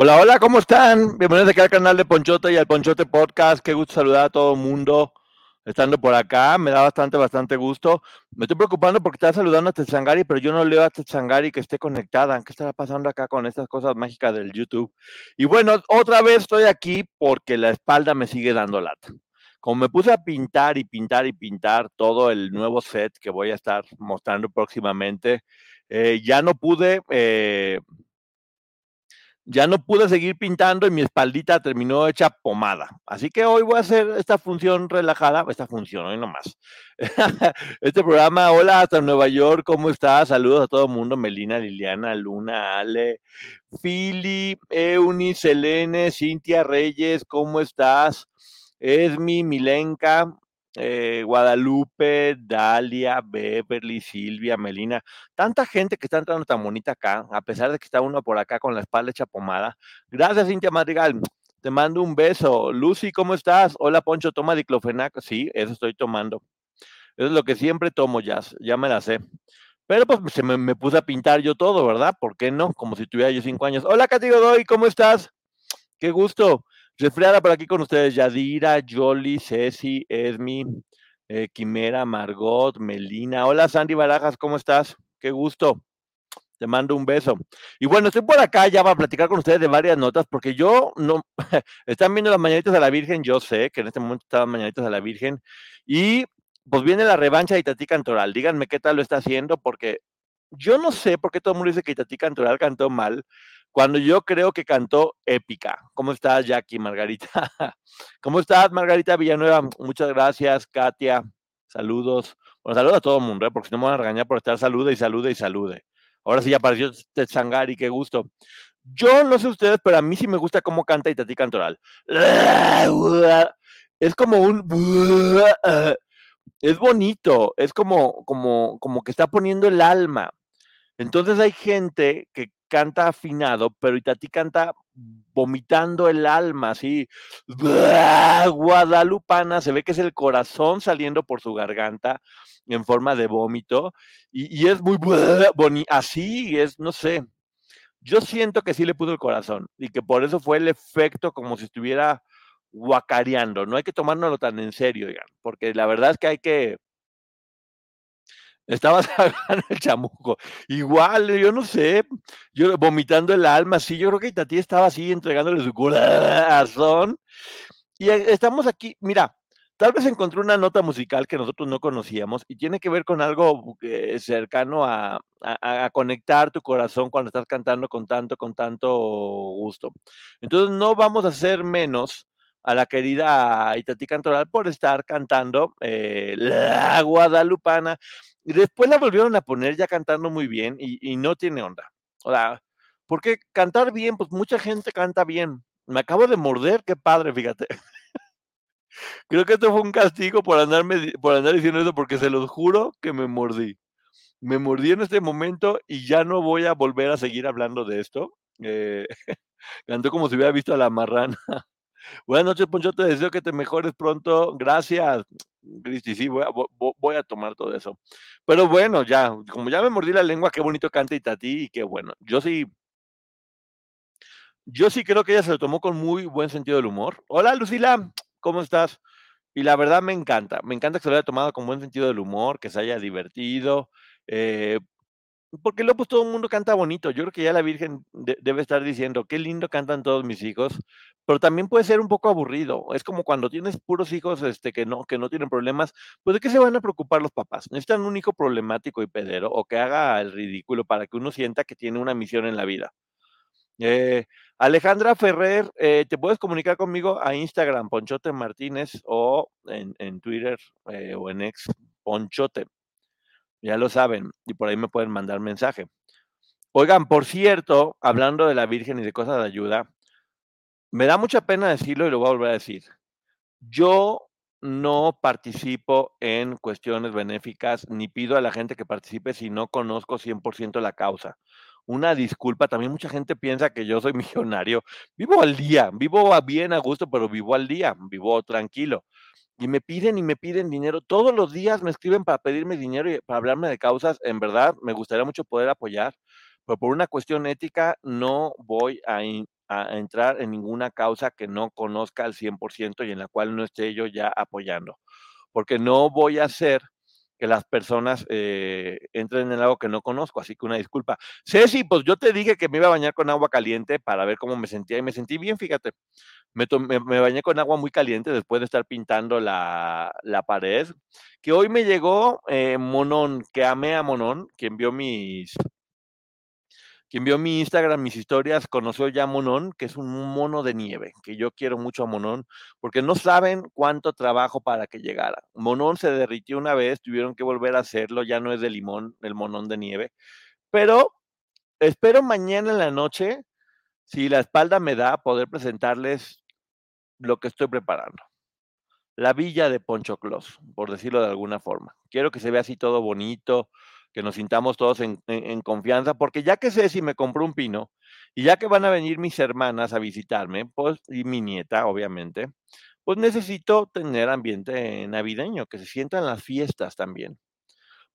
Hola, hola, ¿cómo están? Bienvenidos aquí al canal de Ponchote y al Ponchote Podcast. Qué gusto saludar a todo el mundo estando por acá. Me da bastante, bastante gusto. Me estoy preocupando porque está saludando a Tetzangari, pero yo no leo a Tetzangari que esté conectada. ¿Qué estará pasando acá con estas cosas mágicas del YouTube? Y bueno, otra vez estoy aquí porque la espalda me sigue dando lata. Como me puse a pintar y pintar y pintar todo el nuevo set que voy a estar mostrando próximamente, eh, ya no pude... Eh, ya no pude seguir pintando y mi espaldita terminó hecha pomada. Así que hoy voy a hacer esta función relajada, esta función, hoy nomás. este programa, hola hasta Nueva York, ¿cómo estás? Saludos a todo el mundo, Melina, Liliana, Luna, Ale, Fili, Euni, Selene, Cintia Reyes, ¿cómo estás? Esmi, Milenka, eh, Guadalupe, Dalia, Beverly, Silvia, Melina, tanta gente que está entrando tan bonita acá, a pesar de que está uno por acá con la espalda hecha pomada. Gracias, Cintia Madrigal. Te mando un beso. Lucy, ¿cómo estás? Hola, Poncho, toma diclofenac. Sí, eso estoy tomando. Eso es lo que siempre tomo, ya, ya me la sé. Pero pues se me, puse a pintar yo todo, ¿verdad? ¿Por qué no? Como si tuviera yo cinco años. Hola, Katy Godoy, ¿cómo estás? Qué gusto. Resfriada por aquí con ustedes, Yadira, Jolly, Ceci, Esmi, eh, Quimera, Margot, Melina. Hola Sandy Barajas, ¿cómo estás? Qué gusto. Te mando un beso. Y bueno, estoy por acá ya para platicar con ustedes de varias notas, porque yo no, están viendo las mañanitas de la Virgen, yo sé que en este momento están mañanitas de la Virgen, y pues viene la revancha de Itatí Cantoral. Díganme qué tal lo está haciendo, porque yo no sé por qué todo el mundo dice que Itatí Cantoral cantó mal, cuando yo creo que cantó épica. ¿Cómo estás, Jackie, Margarita? ¿Cómo estás, Margarita Villanueva? Muchas gracias, Katia. Saludos. Bueno, saludos a todo el mundo, ¿eh? porque si no me van a regañar por estar salude y salude y salude. Ahora sí ya apareció Tetzangari, qué gusto. Yo no sé ustedes, pero a mí sí me gusta cómo canta Itatí Cantoral. Es como un... Es bonito, es como, como, como que está poniendo el alma. Entonces hay gente que canta afinado, pero Itatí canta vomitando el alma, así, guadalupana, se ve que es el corazón saliendo por su garganta en forma de vómito, y, es muy bonito, así es, no sé, yo siento que sí le puso el corazón, y que por eso fue el efecto como si estuviera guacareando, no hay que tomárnoslo tan en serio, digan, porque la verdad es que hay que estaba sacando el chamuco. Igual, yo no sé, yo vomitando el alma, sí, yo creo que Tati estaba así entregándole su corazón. Y e, estamos aquí, mira, tal vez encontré una nota musical que nosotros no conocíamos y tiene que ver con algo eh, cercano a, a, conectar tu corazón cuando estás cantando con tanto, con tanto gusto. Entonces no vamos a hacer menos a la querida Itatí Cantoral por estar cantando eh, la guadalupana. Y después la volvieron a poner ya cantando muy bien y, no tiene onda. O sea, porque cantar bien, pues mucha gente canta bien. Me acabo de morder, qué padre, fíjate. Creo que esto fue un castigo por andarme, por andar diciendo eso, porque se los juro que me mordí. Me mordí en este momento y ya no voy a volver a seguir hablando de esto. Eh, cantó como si hubiera visto a la marrana. Buenas noches, Poncho, te deseo que te mejores pronto. Gracias. Cristi, sí, voy a, tomar todo eso. Pero bueno, ya, como ya me mordí la lengua, qué bonito canta Itatí y qué bueno. Yo sí, yo sí creo que ella se lo tomó con muy buen sentido del humor. Hola, Lucila, ¿cómo estás? Y la verdad me encanta, me encanta que se lo haya tomado con buen sentido del humor, que se haya divertido. Eh, porque luego pues todo el mundo canta bonito. Yo creo que ya la Virgen debe estar diciendo, qué lindo cantan todos mis hijos, pero también puede ser un poco aburrido. Es como cuando tienes puros hijos este, que, no, que no tienen problemas, pues de qué se van a preocupar los papás. Necesitan un hijo problemático y pedero o que haga el ridículo para que uno sienta que tiene una misión en la vida. Eh, Alejandra Ferrer, eh, te puedes comunicar conmigo a Instagram, Ponchote Martínez, o en, Twitter eh, o en ex Ponchote. Ya lo saben, y por ahí me pueden mandar mensaje. Oigan, por cierto, hablando de la Virgen y de cosas de ayuda, me da mucha pena decirlo y lo voy a volver a decir. Yo no participo en cuestiones benéficas ni pido a la gente que participe si no conozco 100% la causa. Una disculpa, también mucha gente piensa que yo soy millonario. Vivo al día, vivo bien a gusto, pero vivo al día, vivo tranquilo y me piden y me piden dinero. Todos los días me escriben para pedirme dinero y para hablarme de causas. En verdad, me gustaría mucho poder apoyar, pero por una cuestión ética no voy a, entrar en ninguna causa que no conozca al 100% y en la cual no esté yo ya apoyando, porque no voy a hacer que las personas eh, entren en algo que no conozco, así que una disculpa. Ceci, pues yo te dije que me iba a bañar con agua caliente para ver cómo me sentía y me sentí bien, fíjate. Me, me, bañé con agua muy caliente después de estar pintando la, pared, que hoy me llegó eh, Monón, que amé a Monón, quien vio mis, quien vio mi Instagram, mis historias, conoció ya a Monón, que es un mono de nieve, que yo quiero mucho a Monón, porque no saben cuánto trabajo para que llegara. Monón se derritió una vez, tuvieron que volver a hacerlo, ya no es de limón, el monón de nieve, pero espero mañana en la noche, si la espalda me da, poder presentarles lo que estoy preparando. La villa de Poncho Clos, por decirlo de alguna forma. Quiero que se vea así todo bonito, que nos sintamos todos en, confianza, porque ya que sé si me compro un pino y ya que van a venir mis hermanas a visitarme, pues, y mi nieta, obviamente, pues necesito tener ambiente navideño, que se sientan las fiestas también.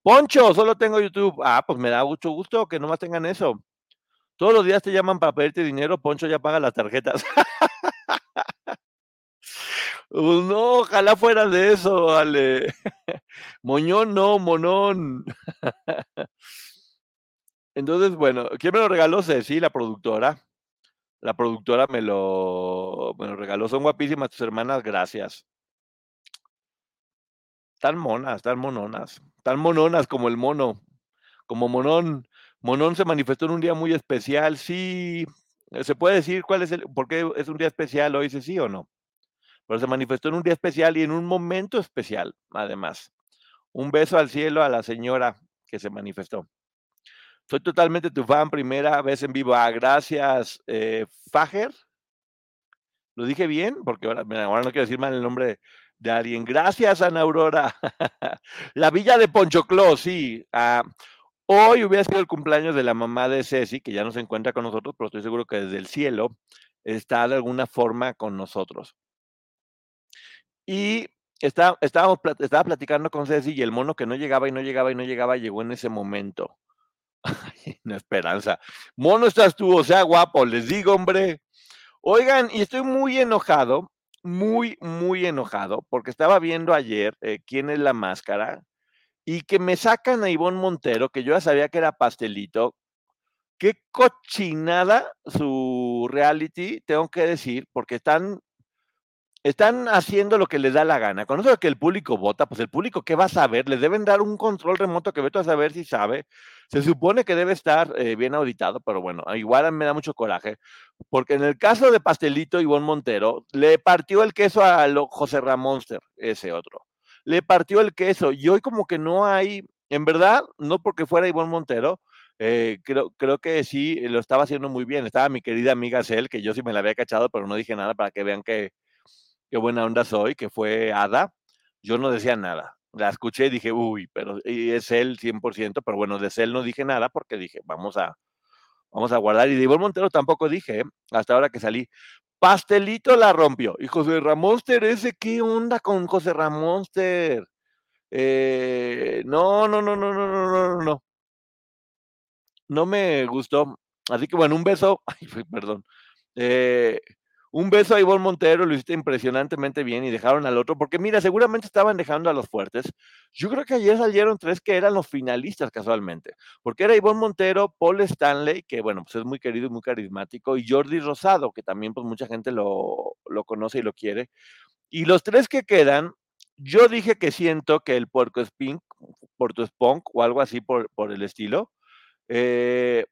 Poncho, solo tengo YouTube. Ah, pues me da mucho gusto que nomás tengan eso. Todos los días te llaman para pedirte dinero, Poncho ya paga las tarjetas. Pues no, ojalá fuera de eso, Ale. Moñón no, monón. Entonces, bueno, ¿quién me lo regaló? Sí, la productora. La productora me lo, me lo regaló. Son guapísimas tus hermanas, gracias. Tan monas, tan mononas. Tan mononas como el mono. Como monón. Monón se manifestó en un día muy especial. Sí. ¿Se puede decir cuál es el, por qué es un día especial hoy? ¿Sí o no? Pero se manifestó en un día especial y en un momento especial, además. Un beso al cielo a la señora que se manifestó. Soy totalmente tu fan, primera vez en vivo. Ah, gracias, eh, Fager. ¿Lo dije bien? Porque ahora, no quiero decir mal el nombre de alguien. Gracias, Ana Aurora. la villa de Ponchocló, sí. Ah, hoy hubiera sido el cumpleaños de la mamá de Ceci, que ya no se encuentra con nosotros, pero estoy seguro que desde el cielo está de alguna forma con nosotros. Y estaba, estábamos, estaba platicando con Ceci y el mono que no llegaba y no llegaba y no llegaba llegó en ese momento. Una esperanza. Mono estás tú, o sea, guapo, les digo, hombre. Oigan, y estoy muy enojado, muy, muy enojado, porque estaba viendo ayer eh, quién es la máscara y que me sacan a Ivonne Montero, que yo ya sabía que era pastelito. Qué cochinada su reality, tengo que decir, porque están están haciendo lo que les da la gana. Con eso que el público vota, pues el público, ¿qué va a saber? Les deben dar un control remoto que vete a saber si sabe. Se supone que debe estar eh, bien auditado, pero bueno, igual me da mucho coraje, porque en el caso de Pastelito Ivonne Montero, le partió el queso a José Ramonster, ese otro. Le partió el queso y hoy como que no hay, en verdad, no porque fuera Ivonne Montero, eh, creo, creo que sí lo estaba haciendo muy bien. Estaba mi querida amiga Cel, que yo sí me la había cachado, pero no dije nada para que vean que, qué buena onda soy, que fue Ada, yo no decía nada. La escuché y dije, uy, pero es él 100%, pero bueno, de él no dije nada porque dije, vamos a, vamos a guardar. Y de Ivonne Montero tampoco dije, ¿eh? hasta ahora que salí. Pastelito la rompió. Y José Ramónster, ese, ¿qué onda con José Ramónster? Eh, no, no, no, no, no, no, no, no. No me gustó. Así que bueno, un beso. Ay, perdón. Eh, Un beso a Ivonne Montero, lo hiciste impresionantemente bien y dejaron al otro, porque mira, seguramente estaban dejando a los fuertes. Yo creo que ayer salieron tres que eran los finalistas casualmente, porque era Ivonne Montero, Paul Stanley, que bueno, pues es muy querido y muy carismático, y Jordi Rosado, que también pues mucha gente lo, lo conoce y lo quiere. Y los tres que quedan, yo dije que siento que el Puerco Spink, Puerto Spunk o algo así por, por el estilo, eh,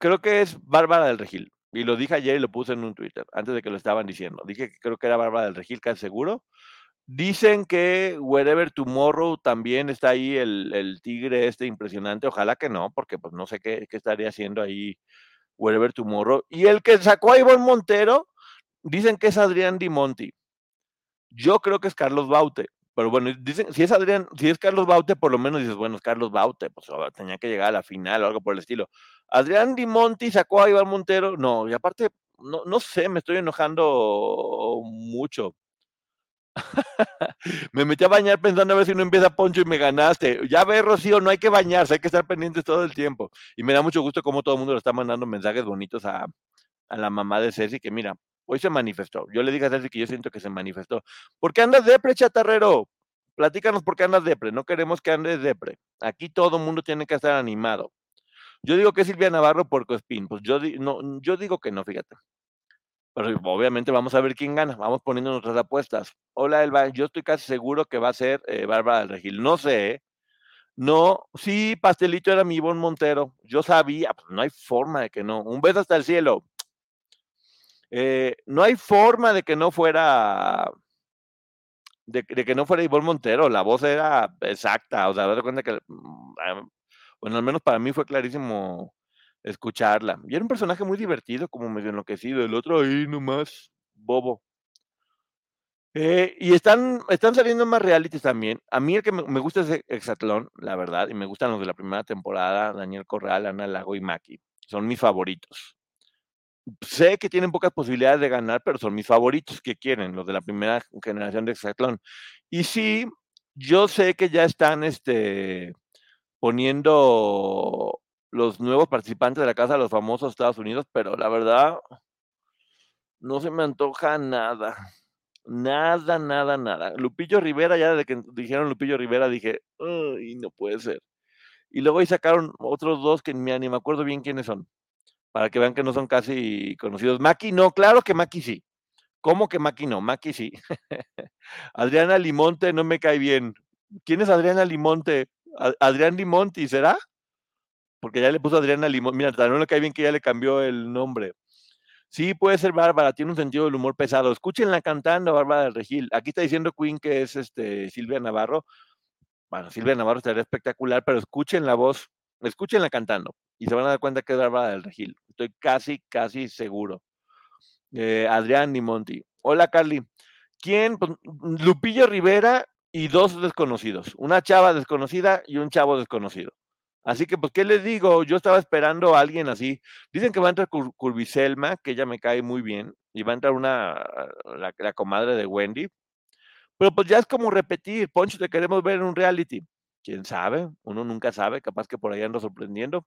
creo que es Bárbara del Regil. Y lo dije ayer y lo puse en un Twitter, antes de que lo estaban diciendo. Dije que creo que era Bárbara del Regil, casi seguro. Dicen que Wherever Tomorrow también está ahí el, el, tigre este impresionante. Ojalá que no, porque pues no sé qué, qué, estaría haciendo ahí Wherever Tomorrow. Y el que sacó a Ivonne Montero, dicen que es Adrián Di Monti. Yo creo que es Carlos Baute. Pero bueno, dicen, si es Adrián, si es Carlos Baute, por lo menos dices, bueno, es Carlos Baute, pues tenía que llegar a la final o algo por el estilo. Adrián Di Monti sacó a Iván Montero, no, y aparte, no, no sé, me estoy enojando mucho. me metí a bañar pensando a ver si no empieza Poncho y me ganaste. Ya ve, Rocío, no hay que bañarse, hay que estar pendientes todo el tiempo. Y me da mucho gusto cómo todo el mundo le está mandando mensajes bonitos a, a la mamá de Ceci, que mira, hoy se manifestó. Yo le dije a Ceci que yo siento que se manifestó. ¿Por qué andas depre, chatarrero? Platícanos por qué andas depre. No queremos que andes depre. Aquí todo el mundo tiene que estar animado. Yo digo que Silvia Navarro por Cospín. Pues yo, digo que no, fíjate. Pero obviamente vamos a ver quién gana. Vamos poniendo nuestras apuestas. Hola, Elba. Yo estoy casi seguro que va a ser eh, Bárbara del Regil. No sé. ¿eh? No, sí, Pastelito era mi Ivonne Montero. Yo sabía, pues no hay forma de que no. Un beso hasta el cielo. Eh, no hay forma de que no fuera de, que no fuera Ivonne Montero, la voz era exacta, o sea, de cuenta que, mm, ah, bueno, al menos para mí fue clarísimo escucharla. Y era un personaje muy divertido, como medio enloquecido, el otro ahí nomás, bobo. Eh, y están, están saliendo más realities también. A mí el que me, gusta es Exatlón, la verdad, y me gustan los de la primera temporada, Daniel Corral, Ana Lago y Maki. Son mis favoritos sé que tienen pocas posibilidades de ganar, pero son mis favoritos que quieren, los de la primera generación de Exatlón. Y sí, yo sé que ya están este, poniendo los nuevos participantes de la Casa de los Famosos Estados Unidos, pero la verdad, no se me antoja nada. Nada, nada, nada. Lupillo Rivera, ya desde que dijeron Lupillo Rivera, dije, ay, no puede ser. Y luego ahí sacaron otros dos que ni me acuerdo bien quiénes son para que vean que no son casi conocidos. Maki no, claro que Maki sí. ¿Cómo que Maki no? Maki sí. Adriana Limonte no me cae bien. ¿Quién es Adriana Limonte? Adrián Limonti, ¿será? Porque ya le puso Adriana Limonte. Mira, no le cae bien que ya le cambió el nombre. Sí, puede ser Bárbara, tiene un sentido del humor pesado. Escúchenla cantando, Bárbara del Regil. Aquí está diciendo Queen que es este Silvia Navarro. Bueno, Silvia Navarro estaría espectacular, pero escuchen la voz, escúchenla cantando y se van a dar cuenta que es Bárbara del Regil. Estoy casi, casi seguro. Eh, Adrián Nimonti. Hola, Carly. ¿Quién? Pues, Lupillo Rivera y dos desconocidos. Una chava desconocida y un chavo desconocido. Así que, pues, ¿qué les digo? Yo estaba esperando a alguien así. Dicen que va a entrar Curviselma, que ella me cae muy bien, y va a entrar una, la, la comadre de Wendy. Pero pues ya es como repetir, Poncho, te queremos ver en un reality. ¿Quién sabe? Uno nunca sabe, capaz que por ahí ando sorprendiendo.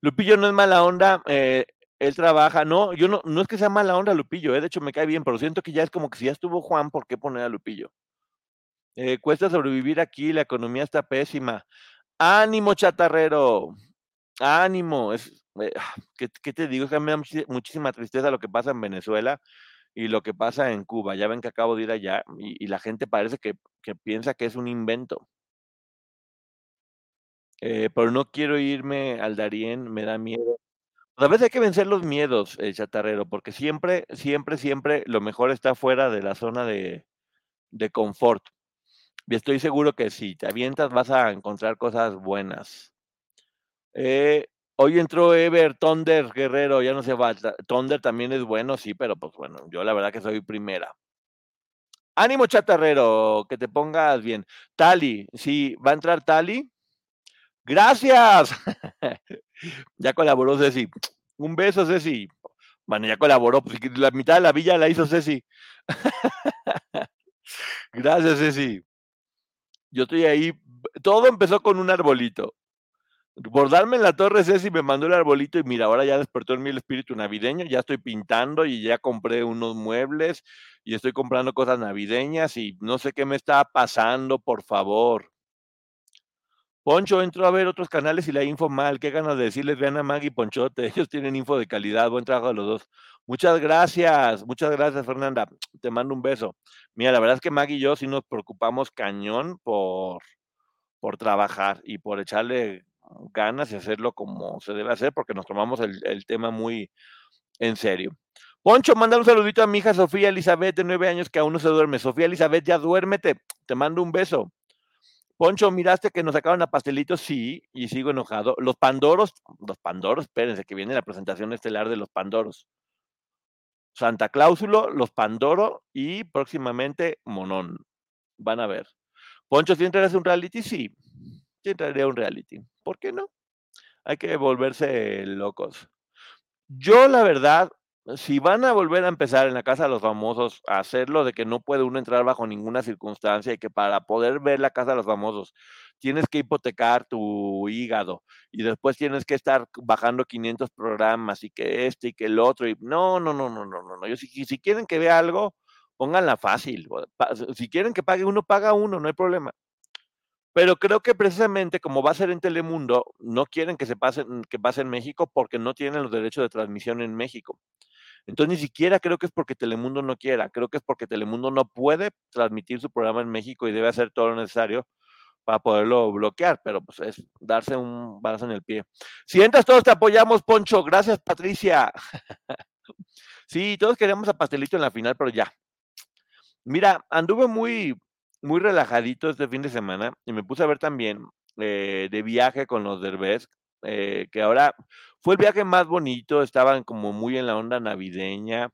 Lupillo no es mala onda, eh, él trabaja, no, yo no, no es que sea mala onda Lupillo, eh, de hecho me cae bien, pero siento que ya es como que si ya estuvo Juan, ¿por qué poner a Lupillo? Eh, cuesta sobrevivir aquí, la economía está pésima. Ánimo, chatarrero, ánimo. Es, eh, ¿qué, ¿qué, te digo? Es que me da muchísima tristeza lo que pasa en Venezuela y lo que pasa en Cuba. Ya ven que acabo de ir allá y, la gente parece que, que piensa que es un invento. Eh, pero no quiero irme al Darién, me da miedo. A veces hay que vencer los miedos, chatarrero, porque siempre, siempre, siempre lo mejor está fuera de la zona de, de confort. Y estoy seguro que si te avientas vas a encontrar cosas buenas. Eh, hoy entró Ever Thunder Guerrero, ya no se va. Thunder también es bueno, sí, pero pues bueno, yo la verdad que soy primera. Ánimo chatarrero, que te pongas bien. Tali, sí, va a entrar Tali. Gracias. ya colaboró Ceci. Un beso, Ceci. Bueno, ya colaboró, pues la mitad de la villa la hizo Ceci. Gracias, Ceci. Yo estoy ahí. Todo empezó con un arbolito. por darme en la torre Ceci me mandó el arbolito y mira, ahora ya despertó en mí el espíritu navideño, ya estoy pintando y ya compré unos muebles y estoy comprando cosas navideñas y no sé qué me está pasando, por favor. Poncho entró a ver otros canales y la info mal. Qué ganas de decirles, vean a Maggie Ponchote. Ellos tienen info de calidad. Buen trabajo a los dos. Muchas gracias. Muchas gracias, Fernanda. Te mando un beso. Mira, la verdad es que Maggie y yo sí nos preocupamos cañón por, por trabajar y por echarle ganas y hacerlo como se debe hacer, porque nos tomamos el, tema muy en serio. Poncho, manda un saludito a mi hija Sofía Elizabeth, de nueve años, que aún no se duerme. Sofía Elizabeth, ya duérmete. Te mando un beso. Poncho, miraste que nos sacaron a pastelitos, sí, y sigo enojado. Los Pandoros, los Pandoros, espérense, que viene la presentación estelar de los Pandoros. Santa Cláusulo, los Pandoro y próximamente Monón. Van a ver. Poncho, ¿si entrarías un reality? Sí, sí entraría un reality. ¿Por qué no? Hay que volverse locos. Yo, la verdad, si van a volver a empezar en la Casa de los Famosos a hacerlo de que no puede uno entrar bajo ninguna circunstancia y que para poder ver la Casa de los Famosos tienes que hipotecar tu hígado y después tienes que estar bajando 500 programas y que este y que el otro y no, no, no, no, no, no, no. Yo, si, si quieren que vea algo, pónganla fácil. Si quieren que pague uno, paga uno, no hay problema. Pero creo que precisamente como va a ser en Telemundo, no quieren que se pase, que pase en México porque no tienen los derechos de transmisión en México. Entonces ni siquiera creo que es porque Telemundo no quiera, creo que es porque Telemundo no puede transmitir su programa en México y debe hacer todo lo necesario para poderlo bloquear, pero pues es darse un balazo en el pie. Si entras, todos te apoyamos, Poncho. Gracias, Patricia. sí, todos queríamos a Pastelito en la final, pero ya. Mira, anduve muy, muy relajadito este fin de semana y me puse a ver también eh, de viaje con los Derbez, eh, que ahora fue el viaje más bonito, estaban como muy en la onda navideña.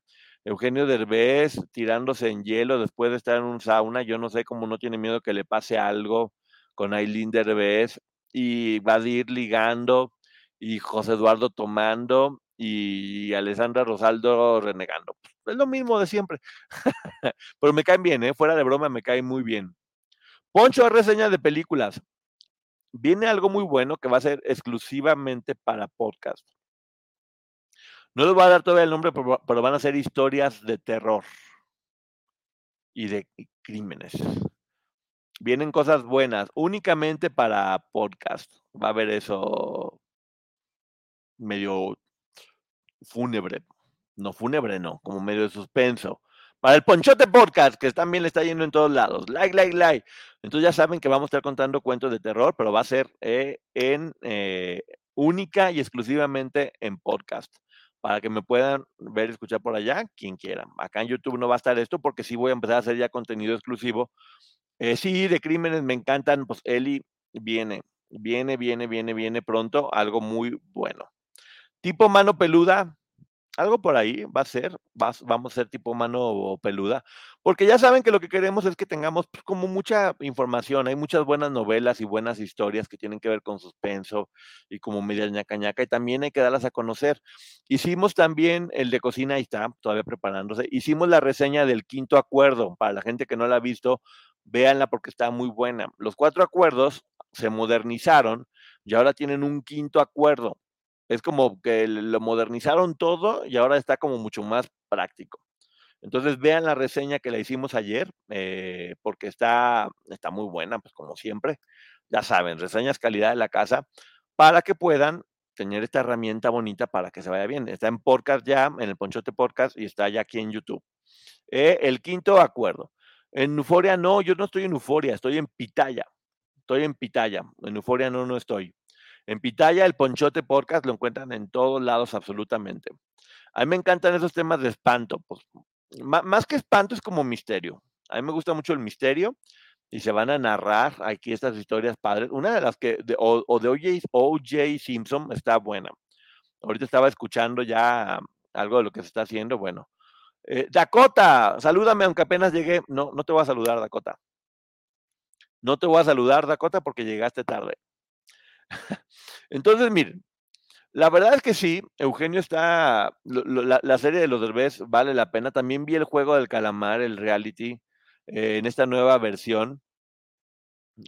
Eugenio Derbez tirándose en hielo después de estar en un sauna, yo no sé cómo no tiene miedo que le pase algo con Aileen Derbez y va a ir ligando y José Eduardo tomando y Alessandra Rosaldo renegando. Es lo mismo de siempre. Pero me caen bien, ¿eh? fuera de broma, me caen muy bien. Poncho reseña de películas viene algo muy bueno que va a ser exclusivamente para podcast. No les voy a dar todavía el nombre, pero van a ser historias de terror y de crímenes. Vienen cosas buenas, únicamente para podcast. Va a haber eso medio fúnebre. No fúnebre, no, como medio de suspenso. Para el Ponchote Podcast, que también le está yendo en todos lados. Like, like, like. Entonces ya saben que vamos a estar contando cuentos de terror, pero va a ser eh, en eh, única y exclusivamente en podcast. Para que me puedan ver y escuchar por allá, quien quiera. Acá en YouTube no va a estar esto porque sí voy a empezar a hacer ya contenido exclusivo. Eh, sí, de crímenes me encantan. Pues Eli viene, viene, viene, viene, viene pronto. Algo muy bueno. Tipo mano peluda, algo por ahí va a ser, vamos a ser tipo mano peluda, porque ya saben que lo que queremos es que tengamos pues, como mucha información, hay muchas buenas novelas y buenas historias que tienen que ver con suspenso y como media ñaca ñaca, y también hay que darlas a conocer. Hicimos también el de cocina, ahí está, todavía preparándose, hicimos la reseña del quinto acuerdo, para la gente que no la ha visto, véanla porque está muy buena. Los cuatro acuerdos se modernizaron y ahora tienen un quinto acuerdo es como que lo modernizaron todo y ahora está como mucho más práctico. Entonces vean la reseña que la hicimos ayer, eh, porque está, está muy buena, pues como siempre. Ya saben, reseñas calidad de la casa, para que puedan tener esta herramienta bonita para que se vaya bien. Está en podcast ya, en el Ponchote Podcast, y está ya aquí en YouTube. Eh, el quinto acuerdo. En Euforia no, yo no estoy en Euforia, estoy en Pitaya. Estoy en Pitaya. En Euforia no, no estoy. En Pitaya, el Ponchote Podcast lo encuentran en todos lados absolutamente. A mí me encantan esos temas de espanto, pues más que espanto es como misterio. A mí me gusta mucho el misterio y se van a narrar aquí estas historias padres. Una de las que, o, de OJ, Simpson está buena. Ahorita estaba escuchando ya algo de lo que se está haciendo. Bueno, eh, Dakota, salúdame aunque apenas llegué. No, no te voy a saludar, Dakota. No te voy a saludar, Dakota, porque llegaste tarde. Entonces, miren, la verdad es que sí, Eugenio está, la, serie de los Derbez vale la pena. También vi el juego del calamar, el reality, eh, en esta nueva versión.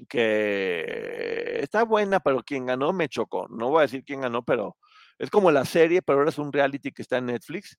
que está buena, pero quien ganó me chocó. No voy a decir quién ganó, pero es como la serie, pero ahora es un reality que está en Netflix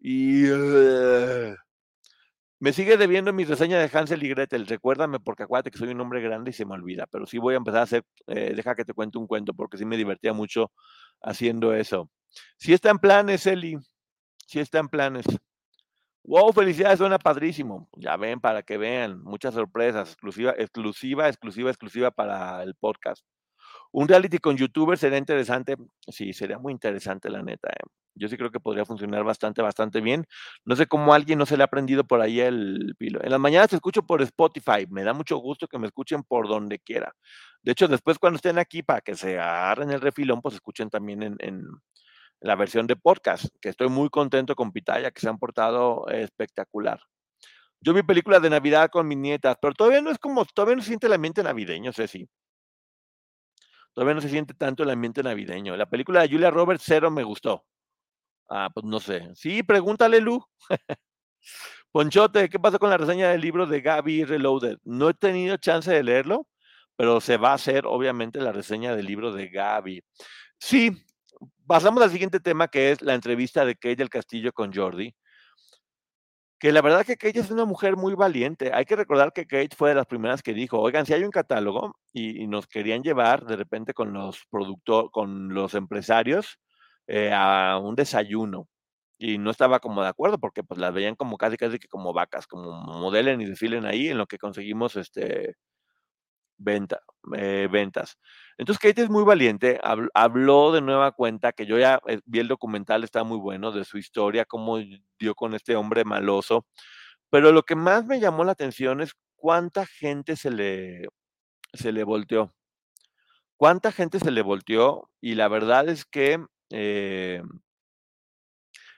Y me sigue debiendo mi reseña de Hansel y Gretel. Recuérdame, porque acuérdate que soy un hombre grande y se me olvida. Pero sí voy a empezar a hacer, eh, deja que te cuente un cuento, porque sí me divertía mucho haciendo eso. Si está en planes, Eli. Si está en planes. Wow, felicidades, suena padrísimo. Ya ven, para que vean, muchas sorpresas, exclusiva, exclusiva, exclusiva, exclusiva para el podcast. Un reality con youtubers sería interesante. Sí, sería muy interesante, la neta. Eh. Yo sí creo que podría funcionar bastante, bastante bien. No sé cómo a alguien no se le ha aprendido por ahí el pilo. En las mañanas te escucho por Spotify. Me da mucho gusto que me escuchen por donde quiera. De hecho, después cuando estén aquí para que se agarren el refilón, pues escuchen también en, la versión de podcast, que estoy muy contento con Pitaya, que se han portado espectacular. Yo vi películas de Navidad con mis nietas, pero todavía no es como, todavía no siente el ambiente navideño, si todavía no se siente tanto el ambiente navideño. La película de Julia Roberts, cero me gustó. Ah, pues no sé. Sí, pregúntale, Lu. Ponchote, ¿qué pasó con la reseña del libro de Gaby Reloaded? No he tenido chance de leerlo, pero se va a hacer, obviamente, la reseña del libro de Gaby. Sí, pasamos al siguiente tema, que es la entrevista de Kate del Castillo con Jordi que la verdad que Kate es una mujer muy valiente. Hay que recordar que Kate fue de las primeras que dijo, oigan, si hay un catálogo y, nos querían llevar de repente con los productores, con los empresarios eh, a un desayuno. Y no estaba como de acuerdo porque pues las veían como casi casi que como vacas, como modelen y desfilen ahí en lo que conseguimos este venta, eh, ventas. Entonces Kate es muy valiente, habló de nueva cuenta, que yo ya eh, vi el documental, está muy bueno, de su historia, cómo dio con este hombre maloso, pero lo que más me llamó la atención es cuánta gente se le, se le volteó. Cuánta gente se le volteó y la verdad es que eh,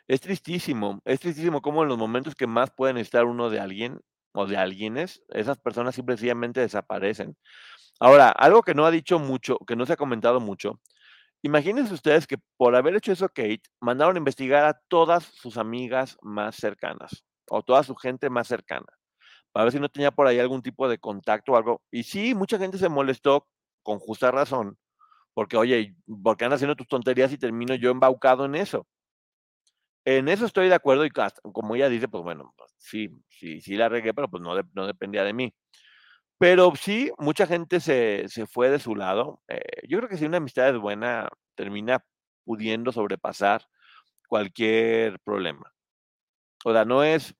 es tristísimo, es tristísimo cómo en los momentos que más pueden estar uno de alguien, o de alguienes, esas personas simplemente desaparecen. Ahora, algo que no ha dicho mucho, que no se ha comentado mucho, imagínense ustedes que por haber hecho eso Kate, mandaron a investigar a todas sus amigas más cercanas, o toda su gente más cercana, para ver si no tenía por ahí algún tipo de contacto o algo. Y sí, mucha gente se molestó, con justa razón, porque, oye, ¿por qué andas haciendo tus tonterías y termino yo embaucado en eso? En eso estoy de acuerdo y como ella dice, pues bueno, pues sí, sí, sí la regué, pero pues no, no dependía de mí. Pero sí, mucha gente se, se fue de su lado. Eh, yo creo que si una amistad es buena, termina pudiendo sobrepasar cualquier problema. O sea, no es,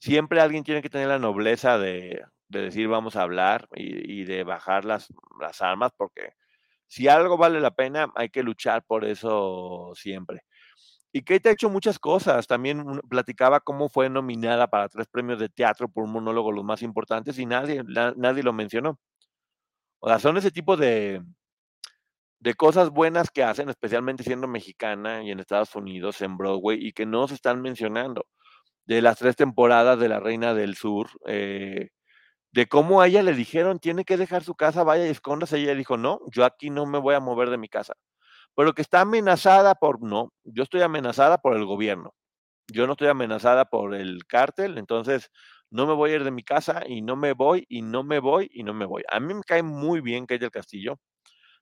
siempre alguien tiene que tener la nobleza de, de decir vamos a hablar y, y de bajar las, las armas, porque si algo vale la pena, hay que luchar por eso siempre. Y Kate ha hecho muchas cosas. También platicaba cómo fue nominada para tres premios de teatro por un monólogo los más importantes y nadie, nadie lo mencionó. O sea, son ese tipo de, de cosas buenas que hacen, especialmente siendo mexicana y en Estados Unidos, en Broadway, y que no se están mencionando. De las tres temporadas de La Reina del Sur, eh, de cómo a ella le dijeron, tiene que dejar su casa, vaya y escóndase. Ella dijo, no, yo aquí no me voy a mover de mi casa pero que está amenazada por, no, yo estoy amenazada por el gobierno, yo no estoy amenazada por el cártel, entonces no me voy a ir de mi casa y no me voy y no me voy y no me voy. A mí me cae muy bien Kate del Castillo,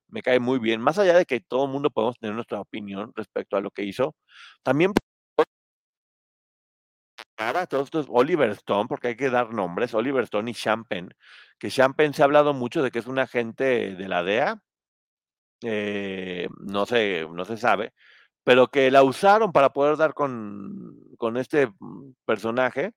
me cae muy bien, más allá de que todo el mundo podemos tener nuestra opinión respecto a lo que hizo, también para todos estos Oliver Stone, porque hay que dar nombres, Oliver Stone y Champagne, que Champagne se ha hablado mucho de que es un agente de la DEA, eh, no, se, no se sabe, pero que la usaron para poder dar con, con este mm, personaje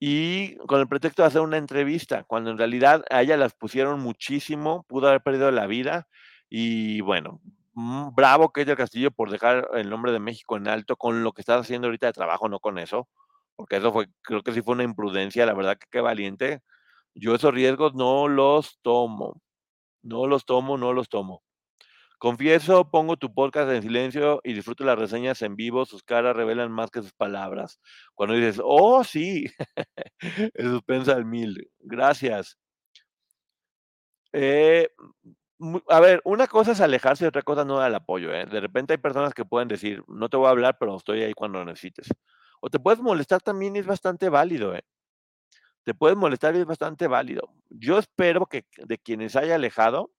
y con el pretexto de hacer una entrevista, cuando en realidad a ella las pusieron muchísimo, pudo haber perdido la vida y bueno, mm, bravo que del Castillo por dejar el nombre de México en alto con lo que estás haciendo ahorita de trabajo, no con eso, porque eso fue, creo que sí fue una imprudencia, la verdad que qué valiente Yo esos riesgos no los tomo. No los tomo, no los tomo. Confieso, pongo tu podcast en silencio y disfruto las reseñas en vivo. Sus caras revelan más que sus palabras. Cuando dices, oh, sí, el suspensa al mil. Gracias. Eh, a ver, una cosa es alejarse y otra cosa no da el apoyo. ¿eh? De repente hay personas que pueden decir, no te voy a hablar, pero estoy ahí cuando lo necesites. O te puedes molestar también y es bastante válido. ¿eh? Te puedes molestar y es bastante válido. Yo espero que de quienes haya alejado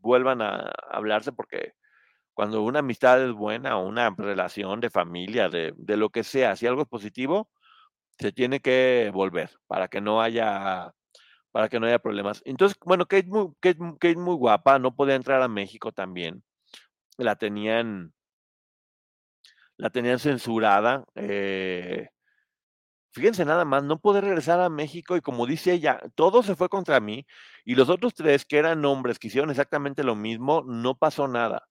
vuelvan a hablarse porque cuando una amistad es buena una relación de familia, de, de lo que sea, si algo es positivo, se tiene que volver para que no haya para que no haya problemas. Entonces, bueno, Kate muy, Kate, muy guapa, no podía entrar a México también. La tenían, la tenían censurada. Eh, fíjense nada más, no pude regresar a México y como dice ella, todo se fue contra mí y los otros tres que eran hombres que hicieron exactamente lo mismo, no pasó nada.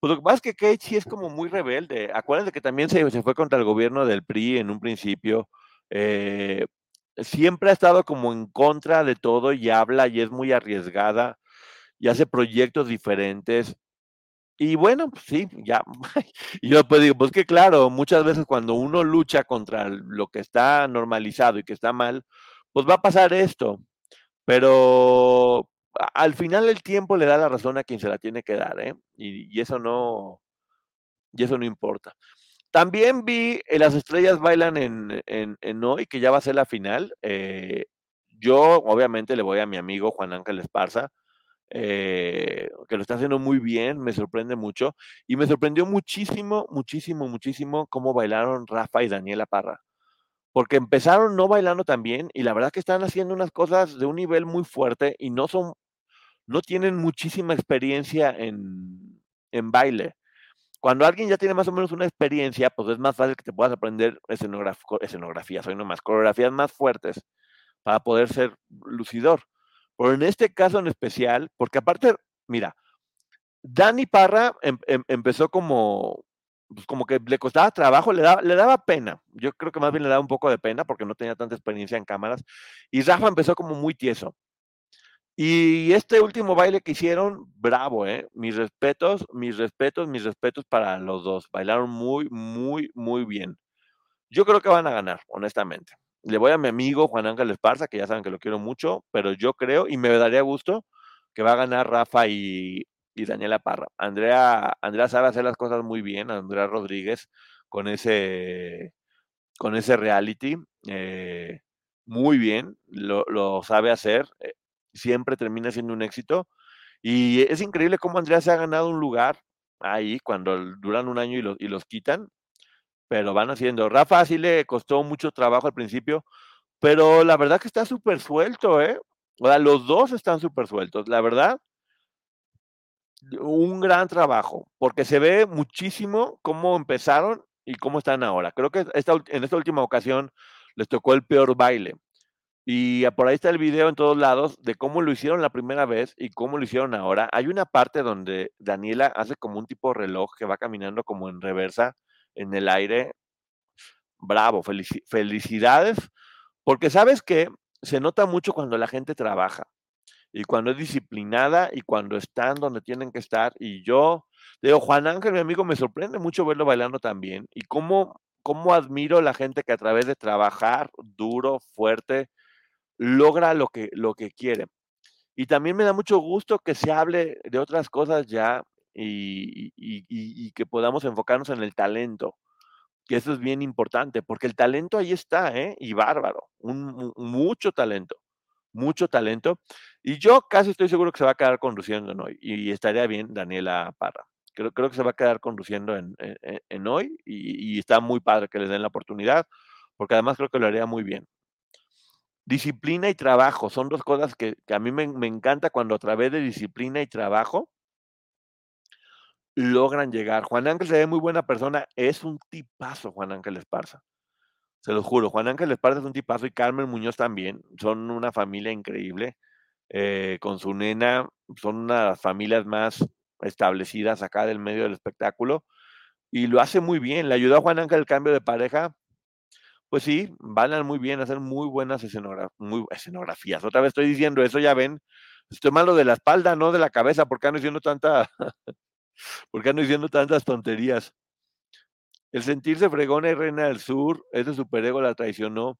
Pues lo que pasa es que Kate sí es como muy rebelde. Acuérdense que también se, se fue contra el gobierno del PRI en un principio. Eh, siempre ha estado como en contra de todo y habla y es muy arriesgada y hace proyectos diferentes. Y bueno, pues sí, ya. Y yo pues digo, pues que claro, muchas veces cuando uno lucha contra lo que está normalizado y que está mal, pues va a pasar esto. Pero al final el tiempo le da la razón a quien se la tiene que dar, ¿eh? Y, eso no, y eso no importa. También vi eh, Las Estrellas Bailan en, en, Hoy, que ya va a ser la final. Eh, yo, obviamente, le voy a mi amigo Juan Ángel Esparza, eh, que lo está haciendo muy bien, me sorprende mucho. Y me sorprendió muchísimo, muchísimo, muchísimo cómo bailaron Rafa y Daniela Parra. Porque empezaron no bailando tan bien y la verdad que están haciendo unas cosas de un nivel muy fuerte y no son, no tienen muchísima experiencia en, en baile cuando alguien ya tiene más o menos una experiencia, pues es más fácil que te puedas aprender escenografías, hoy más coreografías más fuertes para poder ser lucidor. Pero en este caso en especial, porque aparte, mira, Dani Parra em, em, empezó como, pues como que le costaba trabajo, le daba, le daba pena. Yo creo que más bien le daba un poco de pena porque no tenía tanta experiencia en cámaras. Y Rafa empezó como muy tieso. Y este último baile que hicieron, bravo, ¿eh? Mis respetos, mis respetos, mis respetos para los dos. Bailaron muy, muy, muy bien. Yo creo que van a ganar, honestamente. Le voy a mi amigo Juan Ángel Esparza, que ya saben que lo quiero mucho, pero yo creo y me daría gusto que va a ganar Rafa y, Daniela Parra. Andrea, Andrea sabe hacer las cosas muy bien, Andrea Rodríguez, con ese, con ese reality. Eh, muy bien, lo, lo sabe hacer. Eh, siempre termina siendo un éxito. Y es increíble cómo Andrea se ha ganado un lugar ahí cuando duran un año y, y los quitan, pero van haciendo. Rafa sí le costó mucho trabajo al principio, pero la verdad que está súper suelto, ¿eh? O sea, los dos están súper sueltos. La verdad, un gran trabajo, porque se ve muchísimo cómo empezaron y cómo están ahora. Creo que esta, en esta última ocasión les tocó el peor baile. Y por ahí está el video en todos lados de cómo lo hicieron la primera vez y cómo lo hicieron ahora. Hay una parte donde Daniela hace como un tipo de reloj que va caminando como en reversa en el aire. Bravo, felicidades, porque sabes que se nota mucho cuando la gente trabaja y cuando es disciplinada y cuando están donde tienen que estar. Y yo, digo, Juan Ángel, mi amigo, me sorprende mucho verlo bailando también y cómo, cómo admiro la gente que a través de trabajar duro, fuerte, logra lo que, lo que quiere. Y también me da mucho gusto que se hable de otras cosas ya y, que podamos enfocarnos en el talento, que eso es bien importante, porque el talento ahí está, ¿eh? Y bárbaro, un, mucho talento, mucho talento. Y yo casi estoy seguro que se va a quedar conduciendo en hoy, y, estaría bien Daniela Parra. Creo, creo que se va a quedar conduciendo en, hoy y, y está muy padre que les den la oportunidad, porque además creo que lo haría muy bien. Disciplina y trabajo son dos cosas que, a mí me, encanta cuando a través de disciplina y trabajo logran llegar. Juan Ángel se ve muy buena persona, es un tipazo Juan Ángel Esparza. Se lo juro, Juan Ángel Esparza es un tipazo y Carmen Muñoz también. Son una familia increíble. Eh, con su nena, son una de las familias más establecidas acá del medio del espectáculo. Y lo hace muy bien. Le ayudó a Juan Ángel el cambio de pareja Pues sí, van muy bien, hacer muy buenas escenografías. Otra vez estoy diciendo eso, ya ven. Estoy malo de la espalda, no de la cabeza, porque ando diciendo tanta, porque ando diciendo tantas tonterías. El sentirse fregona y reina del sur, ese superego la traicionó.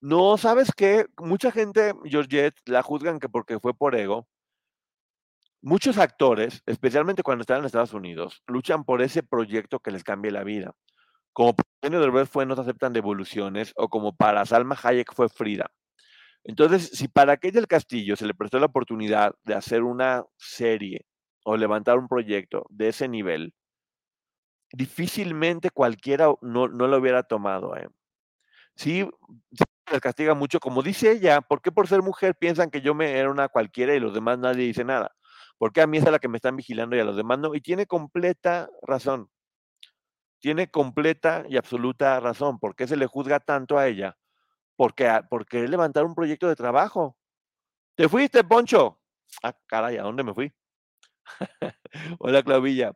No, ¿sabes qué? Mucha gente, Georgette, la juzgan que porque fue por ego. Muchos actores, especialmente cuando están en Estados Unidos, luchan por ese proyecto que les cambie la vida. Como Eugenio Derbez fue No se aceptan devoluciones, o como para Salma Hayek fue Frida. Entonces, si para aquella del Castillo se le prestó la oportunidad de hacer una serie o levantar un proyecto de ese nivel, difícilmente cualquiera no, no lo hubiera tomado. ¿eh? Sí, les castiga mucho, como dice ella, ¿por qué por ser mujer piensan que yo me era una cualquiera y los demás nadie dice nada? Porque a mí es a la que me están vigilando y a los demás no? Y tiene completa razón. Tiene completa y absoluta razón. ¿Por qué se le juzga tanto a ella? Porque, porque levantar un proyecto de trabajo. ¿Te fuiste, Poncho? Ah, caray, ¿a dónde me fui? Hola, Clavilla.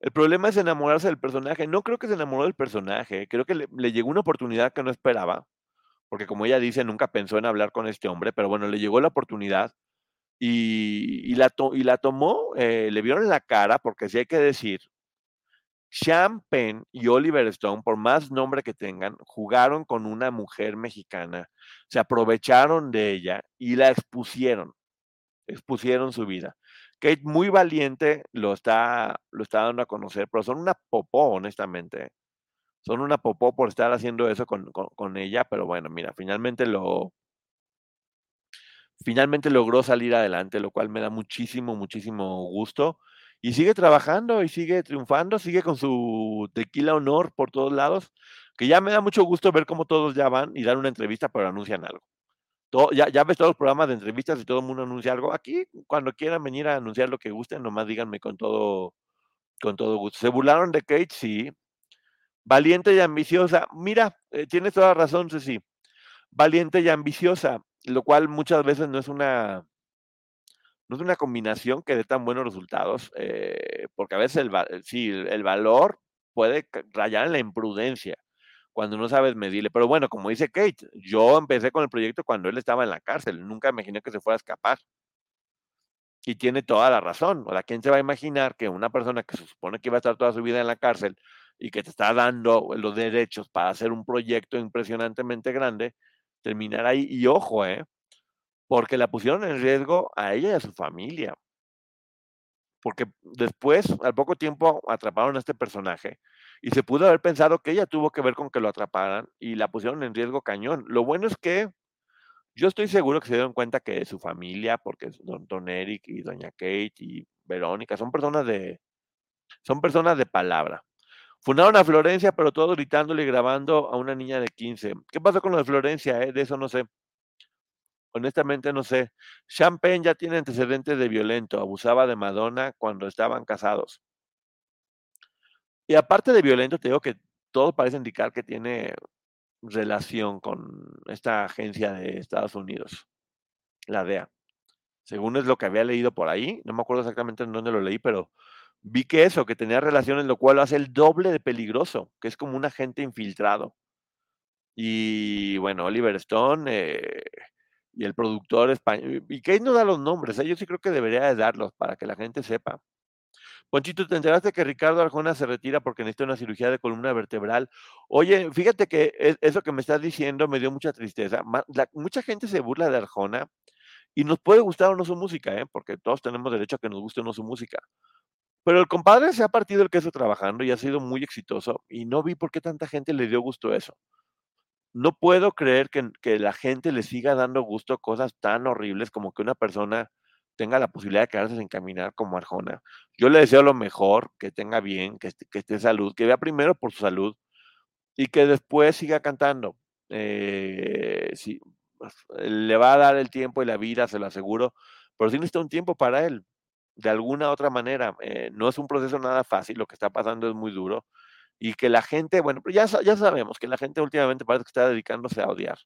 El problema es enamorarse del personaje. No creo que se enamoró del personaje. Creo que le, llegó una oportunidad que no esperaba. Porque como ella dice, nunca pensó en hablar con este hombre. Pero bueno, le llegó la oportunidad y, la, y la, tomó. Eh, le vieron la cara, porque si hay que decir, Sean Penn y Oliver Stone, por más nombre que tengan, jugaron con una mujer mexicana. Se aprovecharon de ella y la expusieron. Expusieron su vida. Kate muy valiente lo está, lo está dando a conocer, pero son una popó, honestamente. Son una popó por estar haciendo eso con, con, ella, pero bueno, mira, finalmente lo, finalmente logró salir adelante, lo cual me da muchísimo, muchísimo gusto. Y sigue trabajando y sigue triunfando, sigue con su tequila honor por todos lados, que ya me da mucho gusto ver cómo todos ya van y dan una entrevista, pero anuncian algo ya, ves todos los programas de entrevistas y todo el mundo anuncia algo. Aquí, cuando quieran venir a anunciar lo que gusten, nomás díganme con todo, con todo gusto. ¿Se burlaron de Kate? Sí. Valiente y ambiciosa. Mira, eh, tienes toda razón, sí. Valiente y ambiciosa, lo cual muchas veces no es una, no es una combinación que dé tan buenos resultados, eh, porque a veces el, el valor puede rayar en la imprudencia cuando no sabes medirle. Pero bueno, como dice Kate, yo empecé con el proyecto cuando él estaba en la cárcel, nunca imaginé que se fuera a escapar. Y tiene toda la razón. O sea, ¿quién se va a imaginar que una persona que se supone que iba a estar toda su vida en la cárcel y que te está dando los derechos para hacer un proyecto impresionantemente grande, terminará ahí? Y ojo, ¿eh? Porque la pusieron en riesgo a ella y a su familia. Porque después, al poco tiempo, atraparon a este personaje y se pudo haber pensado que ella tuvo que ver con que lo atraparan y la pusieron en riesgo cañón. Lo bueno es que yo estoy seguro que se dieron cuenta que su familia, porque don, don Eric y doña Kate y Verónica son personas de son personas de palabra. Fundaron a Florencia, pero todo gritándole y grabando a una niña de 15. ¿Qué pasó con lo de Florencia? Eh? De eso no sé. Honestamente no sé. Champagne ya tiene antecedentes de violento. Abusaba de Madonna cuando estaban casados. Y aparte de violento, te digo que todo parece indicar que tiene relación con esta agencia de Estados Unidos, la DEA. Según es lo que había leído por ahí, no me acuerdo exactamente en dónde lo leí, pero vi que eso, que tenía relaciones, lo cual lo hace el doble de peligroso, que es como un agente infiltrado. Y bueno, Oliver Stone eh, y el productor español, y Kate no da los nombres, ¿eh? yo sí creo que debería de darlos para que la gente sepa. Ponchito, ¿te enteraste que Ricardo Arjona se retira porque necesita una cirugía de columna vertebral? Oye, fíjate que e, eso que me estás diciendo me dio mucha tristeza. mucha gente se burla de Arjona y nos puede gustar o no su música, ¿eh? porque todos tenemos derecho a que nos guste o no su música. Pero el compadre se ha partido el queso trabajando y ha sido muy exitoso y no vi por qué tanta gente le dio gusto eso. No puedo creer que, que la gente le siga dando gusto a cosas tan horribles como que una persona tenga la posibilidad de quedarse sin caminar como Arjona. Yo le deseo lo mejor, que tenga bien, que, esté en salud, que vea primero por su salud y que después siga cantando. Eh, pues, le va a dar el tiempo y la vida, se lo aseguro, pero sí necesita un tiempo para él, de alguna otra manera. Eh, no es un proceso nada fácil, lo que está pasando es muy duro. Y que la gente, bueno, ya, ya sabemos que la gente últimamente parece que está dedicándose a odiar.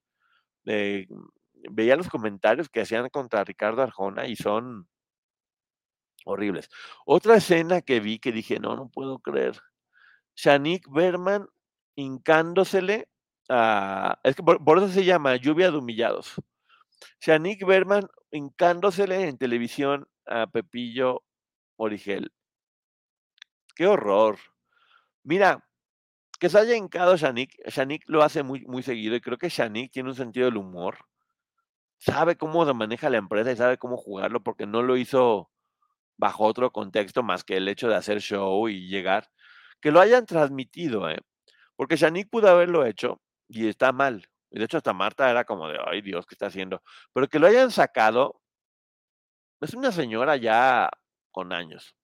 Eh, veía los comentarios que hacían contra Ricardo Arjona y son horribles. Otra escena que vi que dije, no, no puedo creer. Shanik Berman hincándosele a... Es que por, eso se llama Lluvia de Humillados. Shanique Berman hincándosele en televisión a Pepillo Origel. ¡Qué horror! Mira, que se haya hincado Shanique, Shanique lo hace muy, muy seguido y creo que Shanique tiene un sentido del humor. Sabe cómo se maneja la empresa y sabe cómo jugarlo porque no lo hizo bajo otro contexto más que el hecho de hacer show y llegar. Que lo hayan transmitido, ¿eh? Porque Shanique pudo haberlo hecho y está mal. De hecho hasta Marta era como de, ay Dios, ¿qué está haciendo? Pero que lo hayan sacado, es una señora ya con años.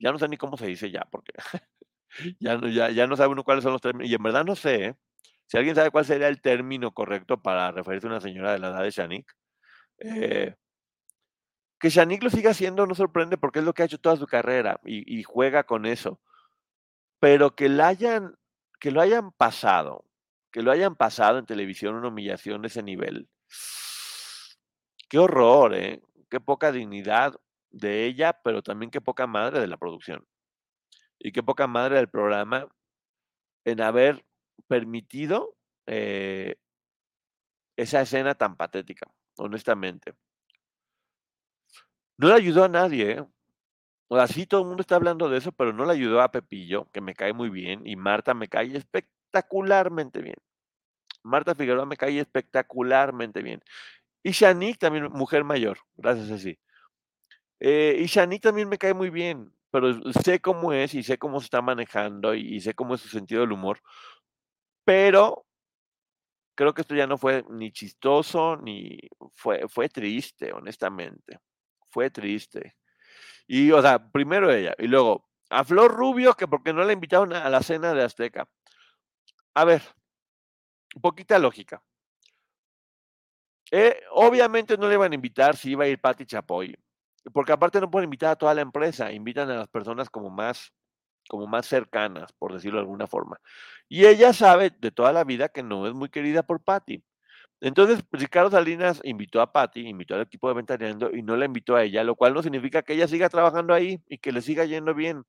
Ya no sé ni cómo se dice ya, porque ya, no, ya, ya no sabe uno cuáles son los términos. Y en verdad no sé, ¿eh? Si alguien sabe cuál sería el término correcto para referirse a una señora de la edad de Shanique, eh, que Shanique lo siga haciendo no sorprende porque es lo que ha hecho toda su carrera y, y juega con eso. Pero que, la hayan, que lo hayan pasado, que lo hayan pasado en televisión una humillación de ese nivel. Qué horror, ¿eh? Qué poca dignidad de ella, pero también qué poca madre de la producción. Y qué poca madre del programa en haber permitido eh, esa escena tan patética, honestamente. No le ayudó a nadie, ¿eh? O sea, sí, todo el mundo está hablando de eso, pero no le ayudó a Pepillo, que me cae muy bien, y Marta me cae espectacularmente bien. Marta Figueroa me cae espectacularmente bien. Y Shanique también, mujer mayor, gracias a sí. Eh, y Shanique también me cae muy bien, pero sé cómo es y sé cómo se está manejando y, y sé cómo es su sentido del humor. Pero creo que esto ya no fue ni chistoso ni fue, fue triste, honestamente. Fue triste. Y, o sea, primero ella, y luego a Flor Rubio, que porque no la invitaron a la cena de Azteca. A ver, poquita lógica. Eh, obviamente no le iban a invitar si iba a ir Patti Chapoy, porque aparte no pueden invitar a toda la empresa, invitan a las personas como más, como más cercanas, por decirlo de alguna forma. Y ella sabe de toda la vida que no es muy querida por Patti. Entonces, Ricardo Salinas invitó a Patti, invitó al equipo de Ventaneando y no la invitó a ella, lo cual no significa que ella siga trabajando ahí y que le siga yendo bien.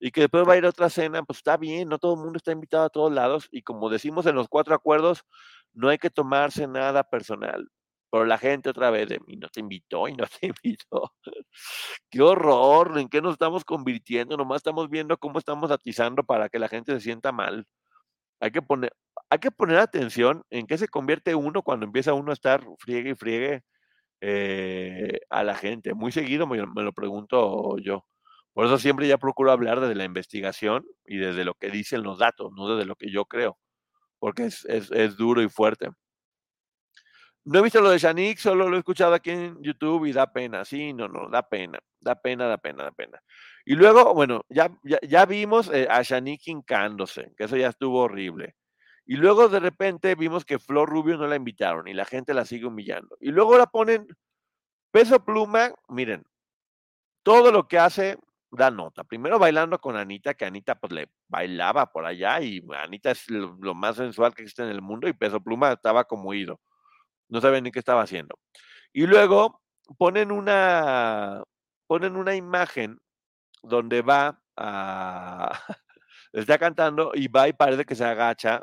Y que después va a ir a otra cena, pues está bien, no todo el mundo está invitado a todos lados. Y como decimos en los cuatro acuerdos, no hay que tomarse nada personal. Pero la gente otra vez de mí no te invitó y no te invitó. Qué horror, ¿en qué nos estamos convirtiendo? Nomás estamos viendo cómo estamos atizando para que la gente se sienta mal. Hay que poner, hay que poner atención en qué se convierte uno cuando empieza uno a estar friegue y friegue eh, a la gente. Muy seguido me, me, lo pregunto yo. Por eso siempre ya procuro hablar desde la investigación y desde lo que dicen los datos, no desde lo que yo creo, porque es, es, es duro y fuerte. No he visto lo de Shanique, solo lo he escuchado aquí en YouTube y da pena. Sí, no, no, da pena, da pena, da pena, da pena. Y luego, bueno, ya, ya, ya vimos eh, a Shanique hincándose, que eso ya estuvo horrible. Y luego de repente vimos que Flor Rubio no la invitaron y la gente la sigue humillando. Y luego la ponen peso pluma, miren, todo lo que hace da nota. Primero bailando con Anita, que Anita pues le bailaba por allá y Anita es lo, lo más sensual que existe en el mundo y peso pluma estaba como ido. No sabía ni qué estaba haciendo. Y luego ponen una, ponen una imagen donde va a... está cantando y va y parece que se agacha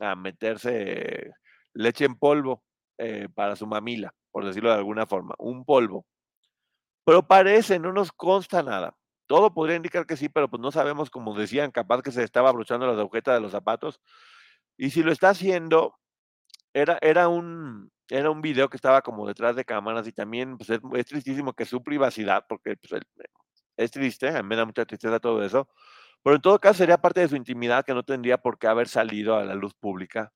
a meterse leche en polvo eh, para su mamila, por decirlo de alguna forma, un polvo. Pero parece, no nos consta nada. Todo podría indicar que sí, pero pues no sabemos, como decían, capaz que se estaba abrochando las agujetas de los zapatos. Y si lo está haciendo, era, era, un, era un video que estaba como detrás de cámaras y también pues, es, es tristísimo que su privacidad, porque pues, es triste, me da mucha tristeza todo eso, pero en todo caso sería parte de su intimidad que no tendría por qué haber salido a la luz pública.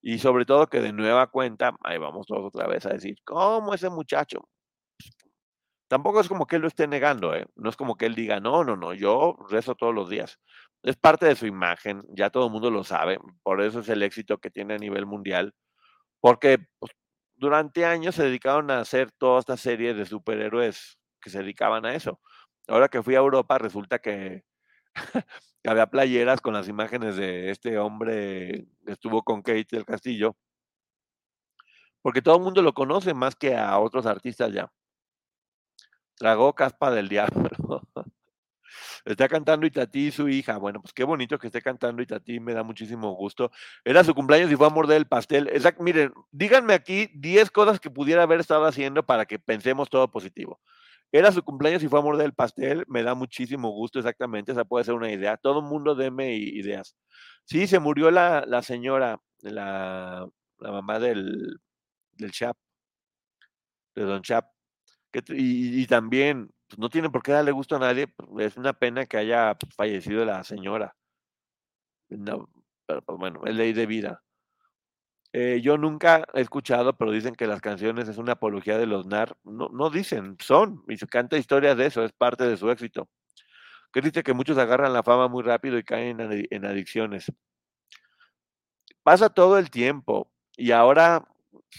Y sobre todo que de nueva cuenta, ahí vamos todos otra vez a decir, ¿cómo ese muchacho? Tampoco es como que él lo esté negando, ¿eh? No es como que él diga, no, no, no, yo rezo todos los días. Es parte de su imagen, ya todo el mundo lo sabe, por eso es el éxito que tiene a nivel mundial, porque pues, durante años se dedicaron a hacer toda esta serie de superhéroes que se dedicaban a eso. Ahora que fui a Europa, resulta que había playeras con las imágenes de este hombre que estuvo con Kate del Castillo, porque todo el mundo lo conoce más que a otros artistas ya. Tragó caspa del diablo. Está cantando Itatí su hija. Bueno, pues qué bonito que esté cantando Itatí, me da muchísimo gusto. Era su cumpleaños y fue a morder el pastel. Exacto, miren, díganme aquí 10 cosas que pudiera haber estado haciendo para que pensemos todo positivo. Era su cumpleaños y fue a morder el pastel, me da muchísimo gusto, exactamente, esa puede ser una idea. Todo el mundo deme ideas. Sí, se murió la, la señora, la, la mamá del, del Chap, de Don Chap. Y, y, también pues, no tiene por qué darle gusto a nadie, pues, es una pena que haya fallecido la señora. No, pero pues, bueno, es ley de vida. Eh, yo nunca he escuchado, pero dicen que las canciones es una apología de los NAR. No, no dicen, son, y se canta historias de eso, es parte de su éxito. Que dice que muchos agarran la fama muy rápido y caen en, en adicciones. Pasa todo el tiempo y ahora